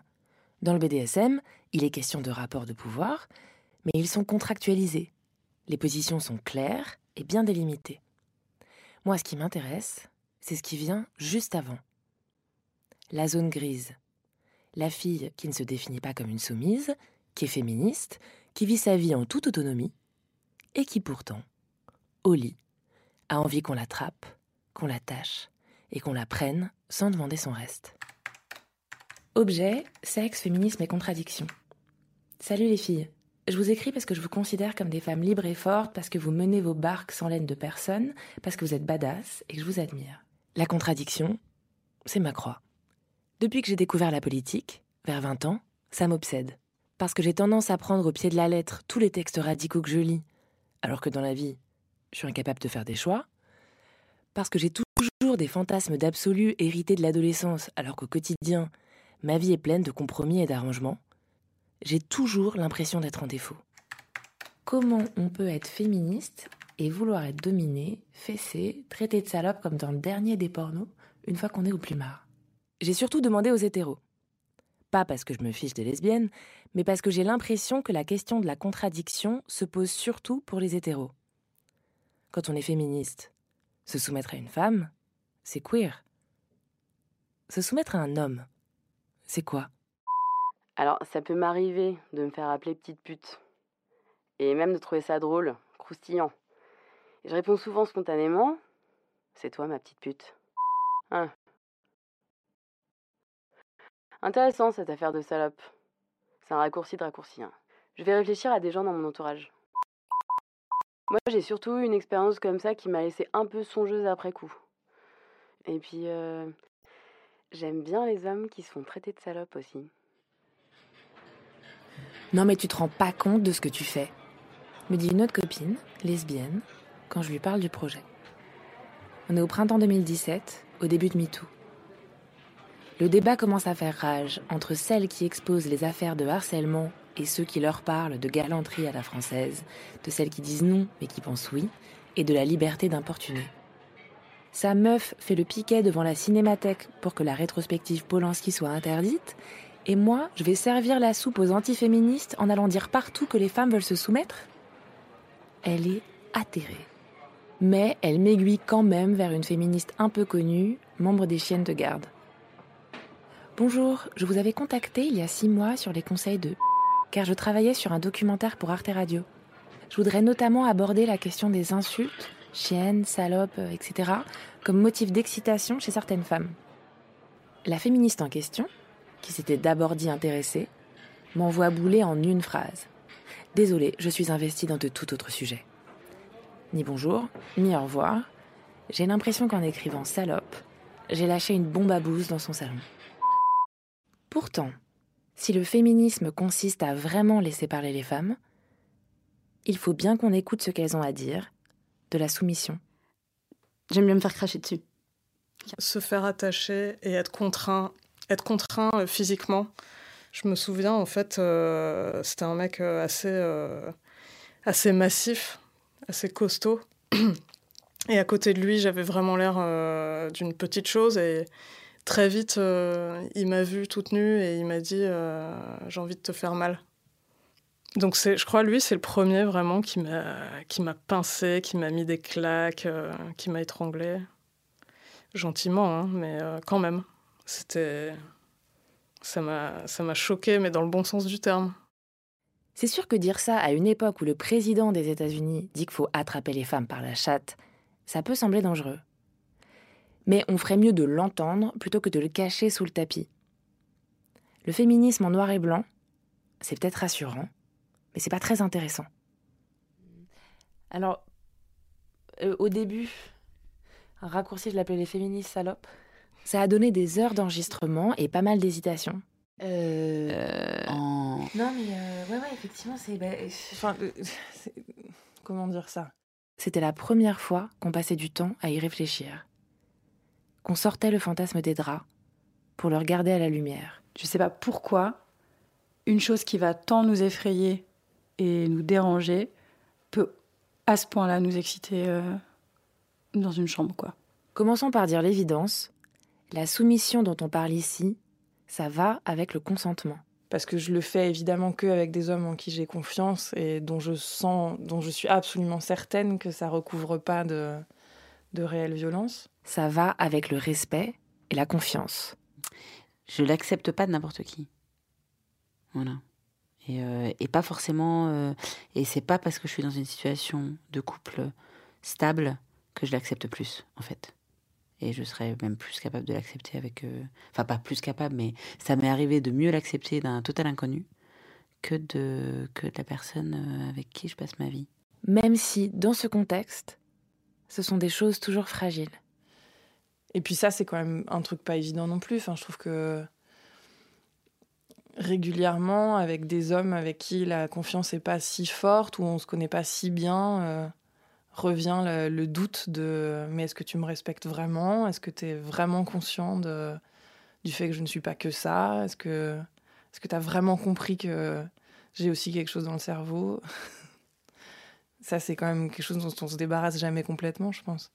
Dans le BDSM, il est question de rapports de pouvoir, mais ils sont contractualisés. Les positions sont claires et bien délimitées. Moi, ce qui m'intéresse, c'est ce qui vient juste avant. La zone grise. La fille qui ne se définit pas comme une soumise, qui est féministe, qui vit sa vie en toute autonomie, et qui pourtant, au lit, a envie qu'on l'attrape, qu'on l'attache et qu'on la prenne sans demander son reste. Objet, sexe, féminisme et contradiction. Salut les filles. Je vous écris parce que je vous considère comme des femmes libres et fortes, parce que vous menez vos barques sans laine de personne, parce que vous êtes badass et que je vous admire. La contradiction, c'est ma croix. Depuis que j'ai découvert la politique, vers 20 ans, ça m'obsède. Parce que j'ai tendance à prendre au pied de la lettre tous les textes radicaux que je lis, alors que dans la vie, je suis incapable de faire des choix. Parce que j'ai toujours des fantasmes d'absolu hérités de l'adolescence, alors qu'au quotidien, ma vie est pleine de compromis et d'arrangements. J'ai toujours l'impression d'être en défaut. Comment on peut être féministe et vouloir être dominé, fessé, traité de salope comme dans le dernier des pornos, une fois qu'on est au plumard? J'ai surtout demandé aux hétéros. Pas parce que je me fiche des lesbiennes, mais parce que j'ai l'impression que la question de la contradiction se pose surtout pour les hétéros. Quand on est féministe, se soumettre à une femme, c'est queer. Se soumettre à un homme, c'est quoi? Alors, ça peut m'arriver de me faire appeler petite pute. Et même de trouver ça drôle, croustillant. Je réponds souvent spontanément C'est toi, ma petite pute. Hein. Intéressant cette affaire de salope. C'est un raccourci de raccourci. hein. Je vais réfléchir à des gens dans mon entourage. Moi, j'ai surtout eu une expérience comme ça qui m'a laissé un peu songeuse après coup. Et puis, euh, j'aime bien les hommes qui se font traiter de salope aussi. Non mais tu te rends pas compte de ce que tu fais, me dit une autre copine, lesbienne, quand je lui parle du projet. On est au printemps 2017, au début de MeToo. Le débat commence à faire rage entre celles qui exposent les affaires de harcèlement et ceux qui leur parlent de galanterie à la française, de celles qui disent non mais qui pensent oui, et de la liberté d'importuner. Sa meuf fait le piquet devant la cinémathèque pour que la rétrospective Polanski soit interdite, et moi, je vais servir la soupe aux antiféministes en allant dire partout que les femmes veulent se soumettre Elle est atterrée. Mais elle m'aiguille quand même vers une féministe un peu connue, membre des chiennes de garde. Bonjour, je vous avais contacté il y a six mois sur les conseils de [LAUGHS] car je travaillais sur un documentaire pour Arte Radio. Je voudrais notamment aborder la question des insultes, chiennes, salopes, etc., comme motif d'excitation chez certaines femmes. La féministe en question, qui s'était d'abord dit intéressée, m'envoie bouler en une phrase. Désolée, je suis investie dans de tout autre sujet. Ni bonjour, ni au revoir. J'ai l'impression qu'en écrivant salope, j'ai lâché une bombe à bouse dans son salon. Pourtant, si le féminisme consiste à vraiment laisser parler les femmes, il faut bien qu'on écoute ce qu'elles ont à dire, de la soumission. J'aime bien me faire cracher dessus. Se faire attacher et être contraint, être contraint euh, physiquement. Je me souviens, en fait, euh, c'était un mec euh, assez, euh, assez massif, assez costaud. [CLEARS THROAT] Et à côté de lui, j'avais vraiment l'air euh, d'une petite chose. Et très vite, euh, il m'a vue toute nue et il m'a dit euh, J'ai envie de te faire mal. Donc je crois, lui, c'est le premier vraiment qui m'a, qui m'a pincé, qui m'a mis des claques, euh, qui m'a étranglé. Gentiment, hein, mais quand même. C'était. Ça m'a, ça m'a choqué, mais dans le bon sens du terme. C'est sûr que dire ça à une époque où le président des États-Unis dit qu'il faut attraper les femmes par la chatte, ça peut sembler dangereux. Mais on ferait mieux de l'entendre plutôt que de le cacher sous le tapis. Le féminisme en noir et blanc, c'est peut-être rassurant, mais c'est pas très intéressant. Alors, euh, au début, un raccourci, je l'appelais les féministes salopes. Ça a donné des heures d'enregistrement et pas mal d'hésitations. Euh, Non, mais euh, ouais, ouais, effectivement, c'est. bah, euh, enfin, euh, comment dire ça? C'était la première fois qu'on passait du temps à y réfléchir. Qu'on sortait le fantasme des draps pour le regarder à la lumière. Je sais pas pourquoi une chose qui va tant nous effrayer et nous déranger peut à ce point-là nous exciter euh, dans une chambre, quoi. Commençons par dire l'évidence. La soumission dont on parle ici, ça va avec le consentement. Parce que je le fais évidemment que avec des hommes en qui j'ai confiance et dont je sens, dont je suis absolument certaine que ça recouvre pas de, de réelle violence. Ça va avec le respect et la confiance. Je l'accepte pas de n'importe qui. Voilà. Et, euh, et pas forcément. euh, et c'est pas parce que je suis dans une situation de couple stable que je l'accepte plus, en fait. Et je serais même plus capable de l'accepter avec. euh, Enfin, pas plus capable, mais ça m'est arrivé de mieux l'accepter d'un total inconnu que de, que de la personne avec qui je passe ma vie. Même si, dans ce contexte, ce sont des choses toujours fragiles. Et puis ça, c'est quand même un truc pas évident non plus. Enfin, je trouve que régulièrement, avec des hommes avec qui la confiance est pas si forte, ou on se connaît pas si bien, euh, revient le, doute de mais est-ce que tu me respectes vraiment? Est-ce que tu es vraiment conscient de, du fait que je ne suis pas que ça? Est-ce que est-ce que tu as vraiment compris que j'ai aussi quelque chose dans le cerveau? [LAUGHS] Ça, c'est quand même quelque chose dont on se débarrasse jamais complètement, je pense.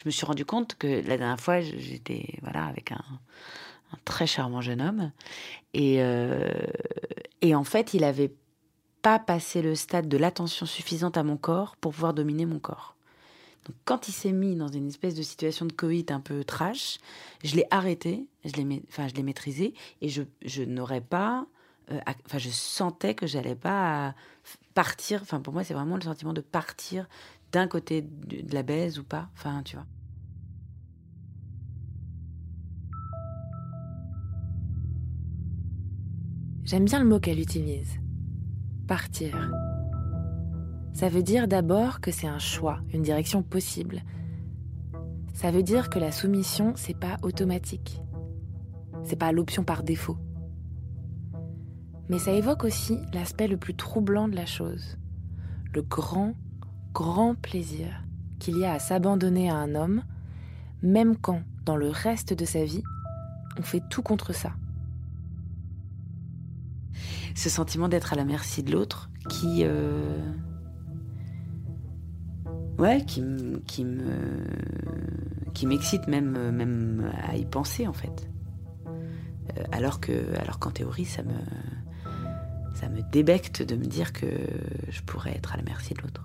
Je me suis rendu compte que la dernière fois, j'étais voilà avec un, très charmant jeune homme, et euh, et en fait, il avait pas passé le stade de l'attention suffisante à mon corps pour pouvoir dominer mon corps. Donc, quand il s'est mis dans une espèce de situation de coït un peu trash, je l'ai arrêté, je l'ai, enfin, maîtrisé, et je, je n'aurais pas, enfin, je sentais que j'allais pas partir. Enfin, pour moi, c'est vraiment le sentiment de partir d'un côté de la baise ou pas. Enfin, tu vois. J'aime bien le mot qu'elle utilise. Partir. Ça veut dire d'abord que c'est un choix, une direction possible. Ça veut dire que la soumission, c'est pas automatique. C'est pas l'option par défaut. Mais ça évoque aussi l'aspect le plus troublant de la chose. Le grand, grand plaisir qu'il y a à s'abandonner à un homme, même quand, dans le reste de sa vie, on fait tout contre ça. ce sentiment d'être à la merci de l'autre qui euh, ouais qui me qui m'excite même à y penser en fait Euh, alors qu'en théorie ça me ça me débecte de me dire que je pourrais être à la merci de l'autre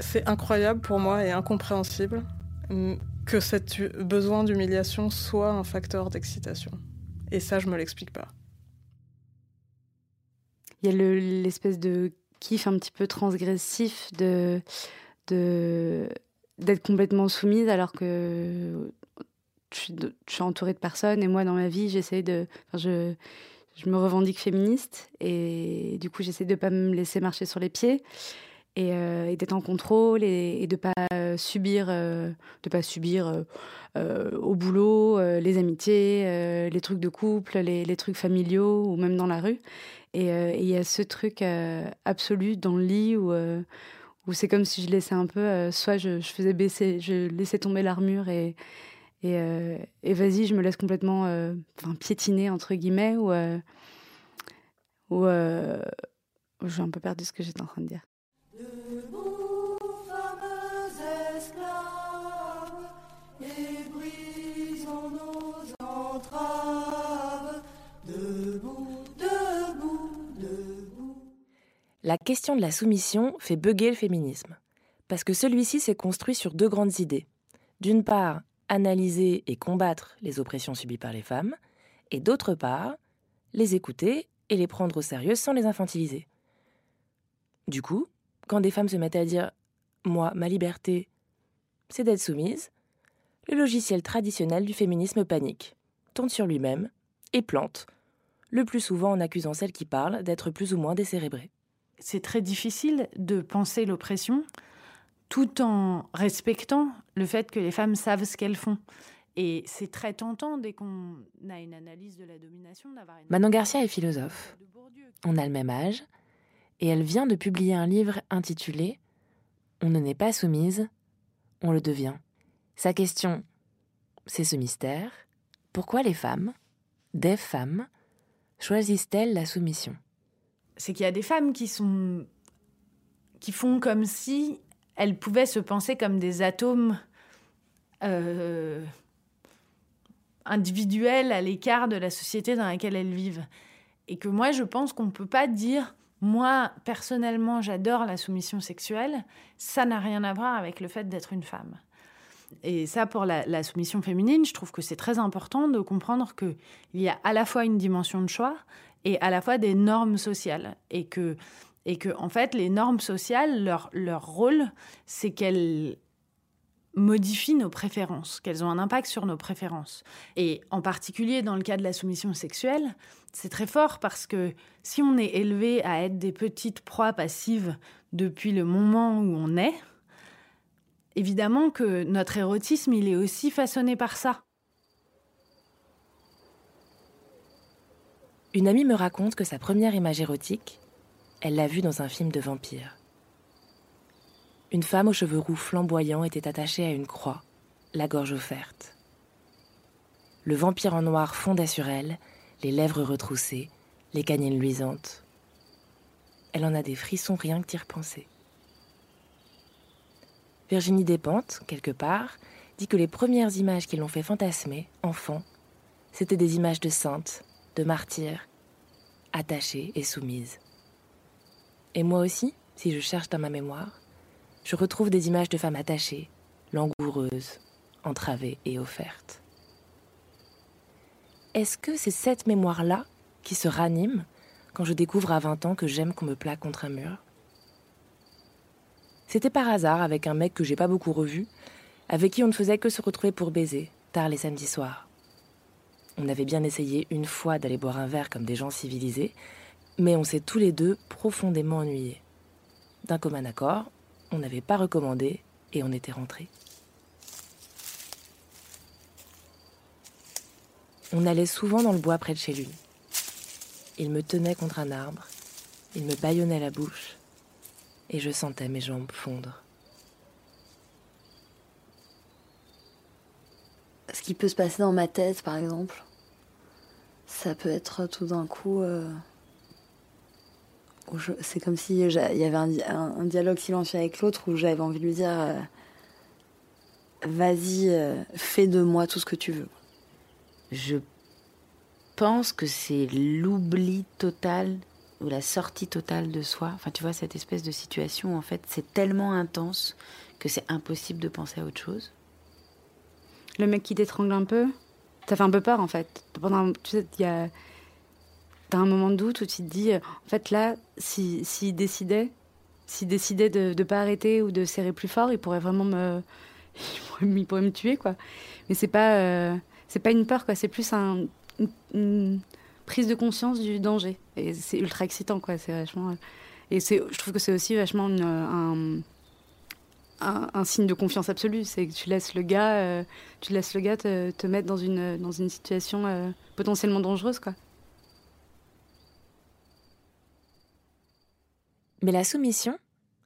C'est incroyable pour moi et incompréhensible que cet besoin d'humiliation soit un facteur d'excitation. Et ça, je me l'explique pas. Il y a le- l'espèce de kiff un petit peu transgressif de de d'être complètement soumise alors que je suis, je suis, entourée de personnes et moi dans ma vie j'essaie de enfin, je je me revendique féministe et du coup j'essaie de pas me laisser marcher sur les pieds et, euh, d'être en contrôle et, et de pas subir euh, de pas subir euh, au boulot les amitiés les trucs de couple les, trucs familiaux ou même dans la rue. Et il y a ce truc absolu dans le lit où c'est comme si je laissais un peu soit je, faisais baisser je laissais tomber l'armure et et, et vas-y je me laisse complètement enfin piétiner entre guillemets ou ou j'ai un peu perdu ce que j'étais en train de dire. La question de la soumission fait bugger le féminisme, parce que celui-ci s'est construit sur deux grandes idées. D'une part, analyser et combattre les oppressions subies par les femmes, et d'autre part, les écouter et les prendre au sérieux sans les infantiliser. Du coup, quand des femmes se mettent à dire Moi, ma liberté, c'est d'être soumise, le logiciel traditionnel du féminisme panique, tourne sur lui-même et plante, le plus souvent en accusant celles qui parlent d'être plus ou moins décérébrées. C'est très difficile de penser l'oppression tout en respectant le fait que les femmes savent ce qu'elles font. Et c'est très tentant dès qu'on a une analyse de la domination d'avoir une... Manon Garcia est philosophe. On a le même âge, et elle vient de publier un livre intitulé On ne n'est pas soumise, on le devient. Sa question, c'est ce mystère. Pourquoi les femmes, des femmes, choisissent-elles la soumission? C'est qu'il y a des femmes qui sont qui font comme si elles pouvaient se penser comme des atomes euh, individuels à l'écart de la société dans laquelle elles vivent. Et que moi, je pense qu'on ne peut pas dire moi, personnellement, j'adore la soumission sexuelle. Ça n'a rien à voir avec le fait d'être une femme. Et ça, pour la, la, soumission féminine, je trouve que c'est très important de comprendre qu'il y a à la fois une dimension de choix et à la fois des normes sociales. Et que, et que en fait, les normes sociales, leur, leur rôle, c'est qu'elles modifient nos préférences, qu'elles ont un impact sur nos préférences. Et en particulier dans le cas de la soumission sexuelle, c'est très fort parce que si on est élevé à être des petites proies passives depuis le moment où on est, évidemment que notre érotisme, il est aussi façonné par ça. Une amie me raconte que sa première image érotique, elle l'a vue dans un film de vampire. Une femme aux cheveux roux flamboyants était attachée à une croix, la gorge offerte. Le vampire en noir fondait sur elle, les lèvres retroussées, les canines luisantes. Elle en a des frissons rien que d'y repenser. Virginie Despentes, quelque part, dit que les premières images qui l'ont fait fantasmer, enfant, c'étaient des images de saintes, de martyrs, attachées et soumises. Et moi aussi, si je cherche dans ma mémoire, je retrouve des images de femmes attachées, langoureuses, entravées et offertes. Est-ce que c'est cette mémoire-là qui se ranime quand je découvre à 20 ans que j'aime qu'on me plaque contre un mur? C'était par hasard avec un mec que j'ai pas beaucoup revu, avec qui on ne faisait que se retrouver pour baiser, tard les samedis soirs. On avait bien essayé une fois d'aller boire un verre comme des gens civilisés, mais on s'est tous les deux profondément ennuyés. D'un commun accord, on n'avait pas recommandé et on était rentré. On allait souvent dans le bois près de chez lui. Il me tenait contre un arbre, il me bâillonnait la bouche, et je sentais mes jambes fondre. Ce qui peut se passer dans ma tête, par exemple, ça peut être tout d'un coup. Euh c'est comme si il y avait un, un, un, dialogue silencieux avec l'autre où j'avais envie de lui dire euh, vas-y euh, fais de moi tout ce que tu veux. Je pense que c'est l'oubli total ou la sortie totale de soi. Enfin tu vois cette espèce de situation en fait c'est tellement intense que c'est impossible de penser à autre chose. Le mec qui t'étrangle un peu ça fait un peu peur en fait. Pendant tu sais il y a t'as un moment de doute où tu te dis, euh, en fait là, s'il si, décidait, s'il décidait de ne pas arrêter ou de serrer plus fort, il pourrait vraiment me, [LAUGHS] il pourrait, me tuer quoi. Mais c'est pas, euh, c'est pas une peur quoi, c'est plus un, une, prise de conscience du danger. Et c'est ultra excitant quoi, c'est vachement. euh, et c'est, je trouve que c'est aussi vachement un, un, signe de confiance absolue. C'est que tu laisses le gars, tu laisses le gars te, te mettre dans une, dans une situation potentiellement dangereuse quoi. Mais la soumission,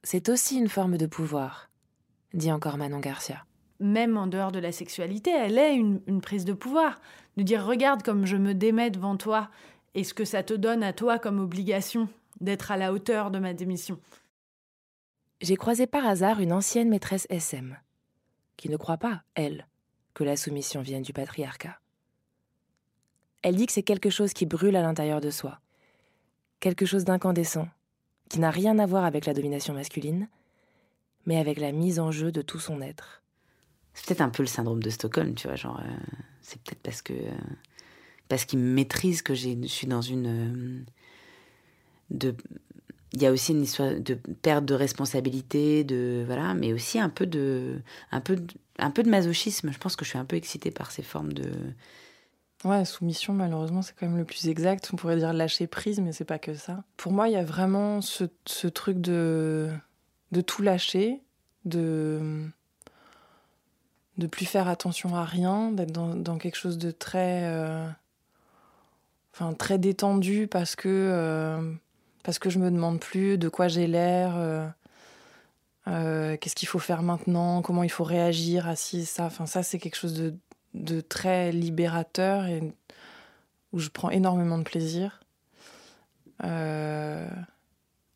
c'est aussi une forme de pouvoir, dit encore Manon Garcia. même en dehors de la sexualité, elle est une, une prise de pouvoir. De dire, regarde comme je me démets devant toi et ce que ça te donne à toi comme obligation d'être à la hauteur de ma démission. J'ai croisé par hasard une ancienne maîtresse SM, qui ne croit pas, elle, que la soumission vienne du patriarcat. Elle dit que c'est quelque chose qui brûle à l'intérieur de soi, quelque chose d'incandescent, qui n'a rien à voir avec la domination masculine, mais avec la mise en jeu de tout son être. C'est peut-être un peu le syndrome de Stockholm, tu vois, genre, euh, c'est peut-être parce que. euh, parce qu'il me maîtrise que je suis dans une. euh, de. Il y a aussi une histoire de perte de responsabilité, de. Voilà, mais aussi un peu de. Un peu un peu de masochisme. Je pense que je suis un peu excitée par ces formes de. Ouais, soumission, malheureusement, c'est quand même le plus exact. On pourrait dire lâcher prise, mais c'est pas que ça. Pour moi, il y a vraiment ce, ce truc de, de tout lâcher, de de plus faire attention à rien, d'être dans, dans quelque chose de très, euh, enfin très détendu parce que euh, parce que je me demande plus de quoi j'ai l'air, euh, qu'est-ce qu'il faut faire maintenant, comment il faut réagir à ci ça. Enfin ça c'est quelque chose de de très libérateur et où je prends énormément de plaisir euh,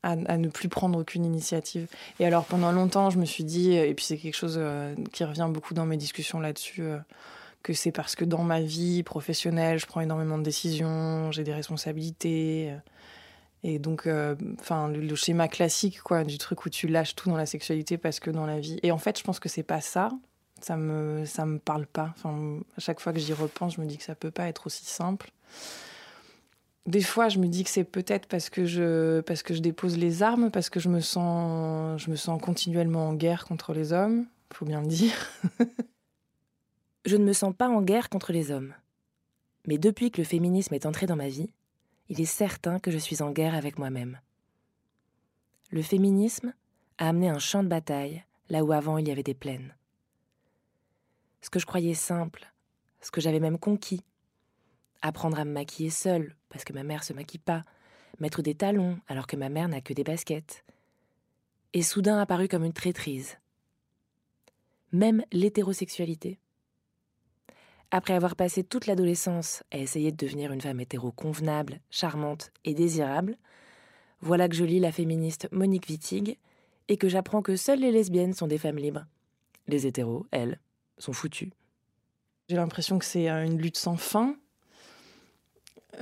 à, ne plus prendre aucune initiative. Et alors pendant longtemps, je me suis dit, et puis c'est quelque chose euh, qui revient beaucoup dans mes discussions là-dessus, euh, que c'est parce que dans ma vie professionnelle, je prends énormément de décisions, j'ai des responsabilités. euh, et donc, euh, enfin, le, le schéma classique, quoi, du truc où tu lâches tout dans la sexualité parce que dans la vie. Et en fait, je pense que c'est pas ça. Ça me, ça me parle pas. Enfin, à chaque fois que j'y repense, je me dis que ça peut pas être aussi simple. Des fois, je me dis que c'est peut-être parce que je, parce que je dépose les armes, parce que je me sens, je me sens continuellement en guerre contre les hommes. Faut bien le dire. [LAUGHS] Je ne me sens pas en guerre contre les hommes. Mais depuis que le féminisme est entré dans ma vie, il est certain que je suis en guerre avec moi-même. Le féminisme a amené un champ de bataille là où avant il y avait des plaines. Ce que je croyais simple, ce que j'avais même conquis, apprendre à me maquiller seule parce que ma mère se maquille pas, mettre des talons alors que ma mère n'a que des baskets, est soudain apparu comme une traîtrise. Même l'hétérosexualité, après avoir passé toute l'adolescence à essayer de devenir une femme hétéro convenable, charmante et désirable, voilà que je lis la féministe Monique Wittig et que j'apprends que seules les lesbiennes sont des femmes libres. Les hétéros, elles, sont foutues. J'ai l'impression que c'est euh, une lutte sans fin.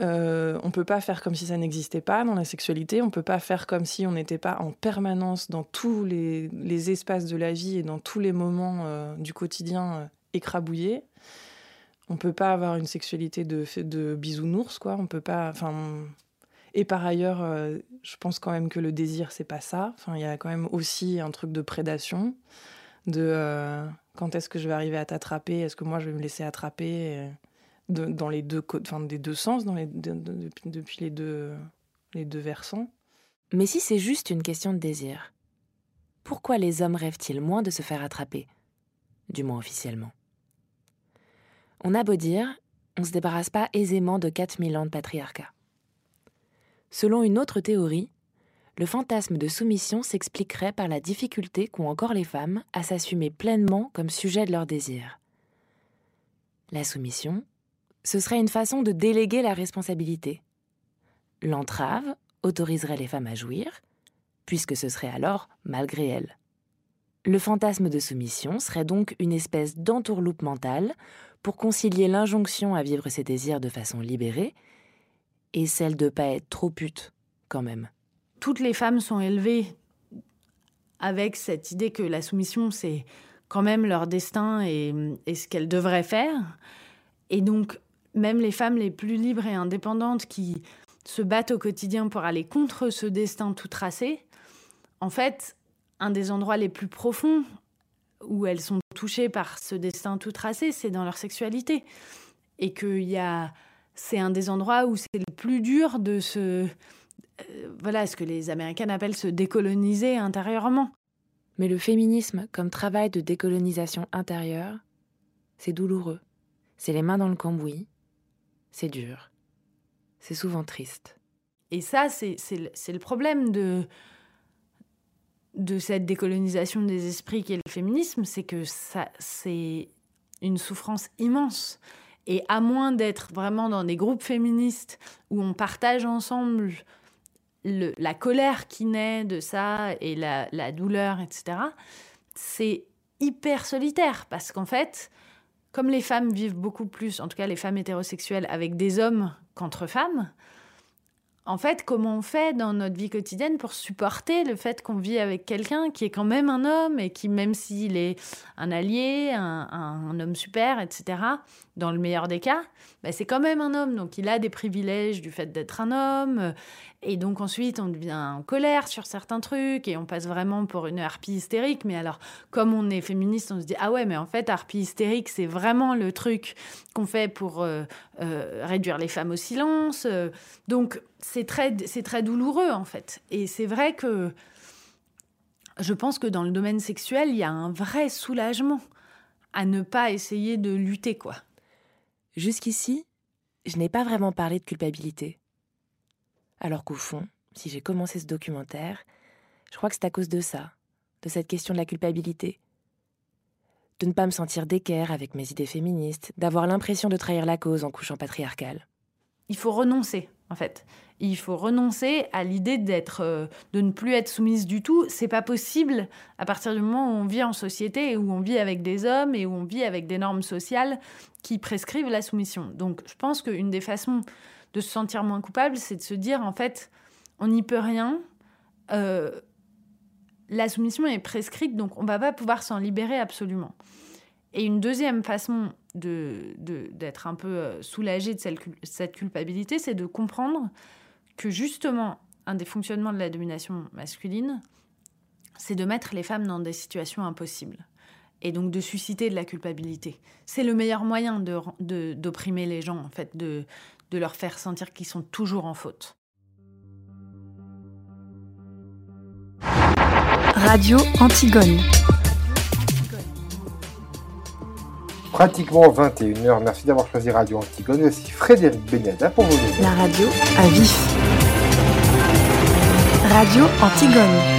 Euh, on peut pas faire comme si ça n'existait pas dans la sexualité. On peut pas faire comme si on n'était pas en permanence dans tous les, espaces de la vie et dans tous les moments euh, du quotidien écrabouillés. On peut pas avoir une sexualité de, de bisounours, quoi. On peut pas. Enfin. Et par ailleurs, je pense quand même que le désir, c'est pas ça. Enfin, il y a quand même aussi un truc de prédation, de quand est-ce que je vais arriver à t'attraper, est-ce que moi je vais me laisser attraper, euh, dans les deux, enfin des deux sens, dans les, de- de- depuis, depuis les deux, les deux versants. Mais si c'est juste une question de désir, pourquoi les hommes rêvent-ils moins de se faire attraper? Du moins officiellement. On a beau dire, on ne se débarrasse pas aisément de 4000 ans de patriarcat. Selon une autre théorie, le fantasme de soumission s'expliquerait par la difficulté qu'ont encore les femmes à s'assumer pleinement comme sujet de leur désir. La soumission, ce serait une façon de déléguer la responsabilité. L'entrave autoriserait les femmes à jouir, puisque ce serait alors malgré elles. Le fantasme de soumission serait donc une espèce d'entourloupe mentale pour concilier l'injonction à vivre ses désirs de façon libérée et celle de pas être trop pute, quand même. Toutes les femmes sont élevées avec cette idée que la soumission, c'est quand même leur destin et, ce qu'elles devraient faire. Et donc, même les femmes les plus libres et indépendantes qui se battent au quotidien pour aller contre ce destin tout tracé, en fait, un des endroits les plus profonds où elles sont touchées par ce destin tout tracé, c'est dans leur sexualité. Et a. C'est un des endroits où c'est le plus dur de se. euh, voilà, ce que les Américains appellent se décoloniser intérieurement. Mais le féminisme comme travail de décolonisation intérieure, c'est douloureux. C'est les mains dans le cambouis. C'est dur. C'est souvent triste. Et ça, c'est le, problème de, de cette décolonisation des esprits qu'est le féminisme, c'est que ça, c'est une souffrance immense. Et à moins d'être vraiment dans des groupes féministes où on partage ensemble la colère qui naît de ça et la, douleur, etc., c'est hyper solitaire parce qu'en fait, comme les femmes vivent beaucoup plus, en tout cas les femmes hétérosexuelles, avec des hommes qu'entre femmes, en fait, comment on fait dans notre vie quotidienne pour supporter le fait qu'on vit avec quelqu'un qui est quand même un homme et qui, même s'il est un allié, un, homme super, etc., dans le meilleur des cas, bah, c'est quand même un homme. Donc il a des privilèges du fait d'être un homme. Et donc ensuite, on devient en colère sur certains trucs et on passe vraiment pour une harpie hystérique. Mais alors, comme on est féministe, on se dit Ah ouais, mais en fait, harpie hystérique, c'est vraiment le truc qu'on fait pour euh, euh, réduire les femmes au silence. Euh, donc, c'est très, c'est très douloureux, en fait. Et c'est vrai que je pense que dans le domaine sexuel, il y a un vrai soulagement à ne pas essayer de lutter, quoi. Jusqu'ici, je n'ai pas vraiment parlé de culpabilité. Alors qu'au fond, si j'ai commencé ce documentaire, je crois que c'est à cause de ça, de cette question de la culpabilité. De ne pas me sentir d'équerre avec mes idées féministes, d'avoir l'impression de trahir la cause en couchant patriarcal. il faut renoncer en fait. Il faut renoncer à l'idée d'être, euh, de ne plus être soumise du tout. C'est pas possible à partir du moment où on vit en société et où on vit avec des hommes et où on vit avec des normes sociales qui prescrivent la soumission. Donc, je pense qu'une des façons de se sentir moins coupable, c'est de se dire en fait, on n'y peut rien. euh, la soumission est prescrite, donc on va pas pouvoir s'en libérer absolument. Et une deuxième façon de, de- d'être un peu euh, soulagé de cette, cul- cette culpabilité, c'est de comprendre que justement, un des fonctionnements de la domination masculine, c'est de mettre les femmes dans des situations impossibles. Et donc de susciter de la culpabilité. C'est le meilleur moyen de, de- d'opprimer les gens, en fait, de, de leur faire sentir qu'ils sont toujours en faute. Radio Antigone. Pratiquement 21h, merci d'avoir choisi Radio Antigone. Voici Frédéric Benada pour vous. La radio à vif. Radio Antigone.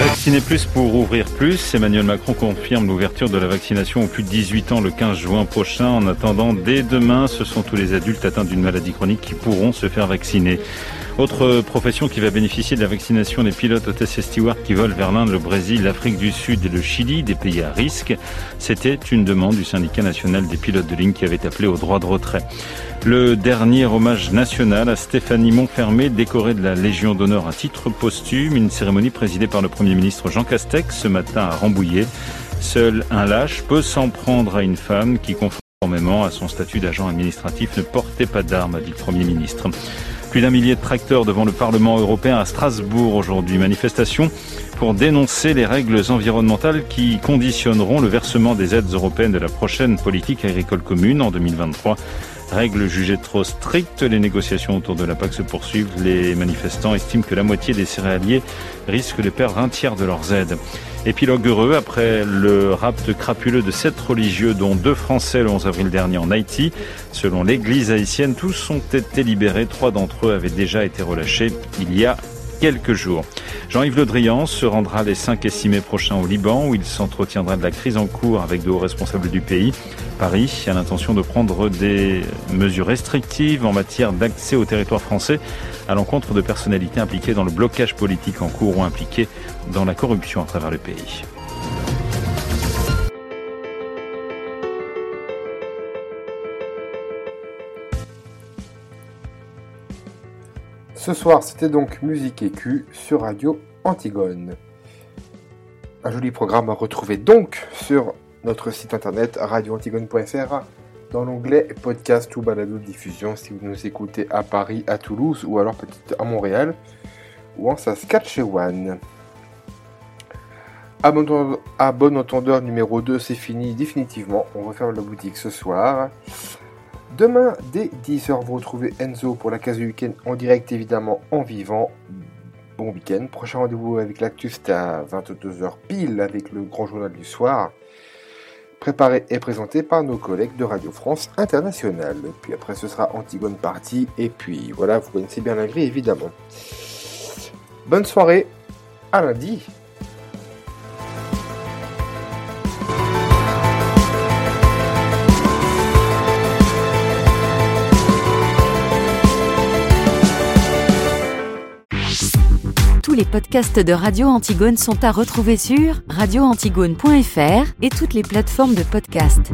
Vacciner plus pour ouvrir plus. Emmanuel Macron confirme l'ouverture de la vaccination aux plus de 18 ans le 15 juin prochain. En attendant, dès demain, ce sont tous les adultes atteints d'une maladie chronique qui pourront se faire vacciner. Autre profession qui va bénéficier de la vaccination des pilotes hôtesses et stewards qui volent vers l'Inde, le Brésil, l'Afrique du Sud et le Chili, des pays à risque. C'était une demande du syndicat national des pilotes de ligne qui avait appelé au droit de retrait. Le dernier hommage national à Stéphanie Montfermé, décorée de la Légion d'honneur à titre posthume, une cérémonie présidée par le Premier ministre Jean Castex ce matin à Rambouillet. Seul un lâche peut s'en prendre à une femme qui, conformément à son statut d'agent administratif, ne portait pas d'armes, a dit le Premier ministre. Plus d'un millier de tracteurs devant le Parlement européen à Strasbourg aujourd'hui. Manifestation pour dénoncer les règles environnementales qui conditionneront le versement des aides européennes de la prochaine politique agricole commune en 2023. Règles jugées trop strictes, les négociations autour de la PAC se poursuivent. Les manifestants estiment que la moitié des céréaliers risquent de perdre un tiers de leurs aides. Épilogue heureux après le rapt crapuleux de sept religieux, dont deux Français le 11 avril dernier en Haïti. Selon l'église haïtienne, tous ont été libérés. Trois d'entre eux avaient déjà été relâchés il y a quelques jours. Jean-Yves Le Drian se rendra les 5 et 6 mai prochains au Liban où il s'entretiendra de la crise en cours avec de hauts responsables du pays. Paris a l'intention de prendre des mesures restrictives en matière d'accès au territoire français à l'encontre de personnalités impliquées dans le blocage politique en cours ou impliquées dans la corruption à travers le pays. Ce soir, c'était donc Musique écu sur Radio Antigone. Un joli programme à retrouver donc sur notre site internet radioantigone.fr dans l'onglet podcast ou balado diffusion si vous nous écoutez à Paris, à Toulouse ou alors peut-être à Montréal ou en Saskatchewan. À bon entendeur numéro 2, c'est fini définitivement. On referme la boutique ce soir. Demain, dès 10h, vous retrouvez Enzo pour la case du week-end en direct, évidemment, en vivant. Bon week-end. Prochain rendez-vous avec l'actus, c'est à 22h pile avec le grand journal du soir. Préparé et présenté par nos collègues de Radio France Internationale. Puis après, ce sera Antigone Party. Et puis voilà, vous connaissez bien la grille, évidemment. Bonne soirée. À lundi. les podcasts de Radio Antigone sont à retrouver sur radioantigone.fr et toutes les plateformes de podcasts.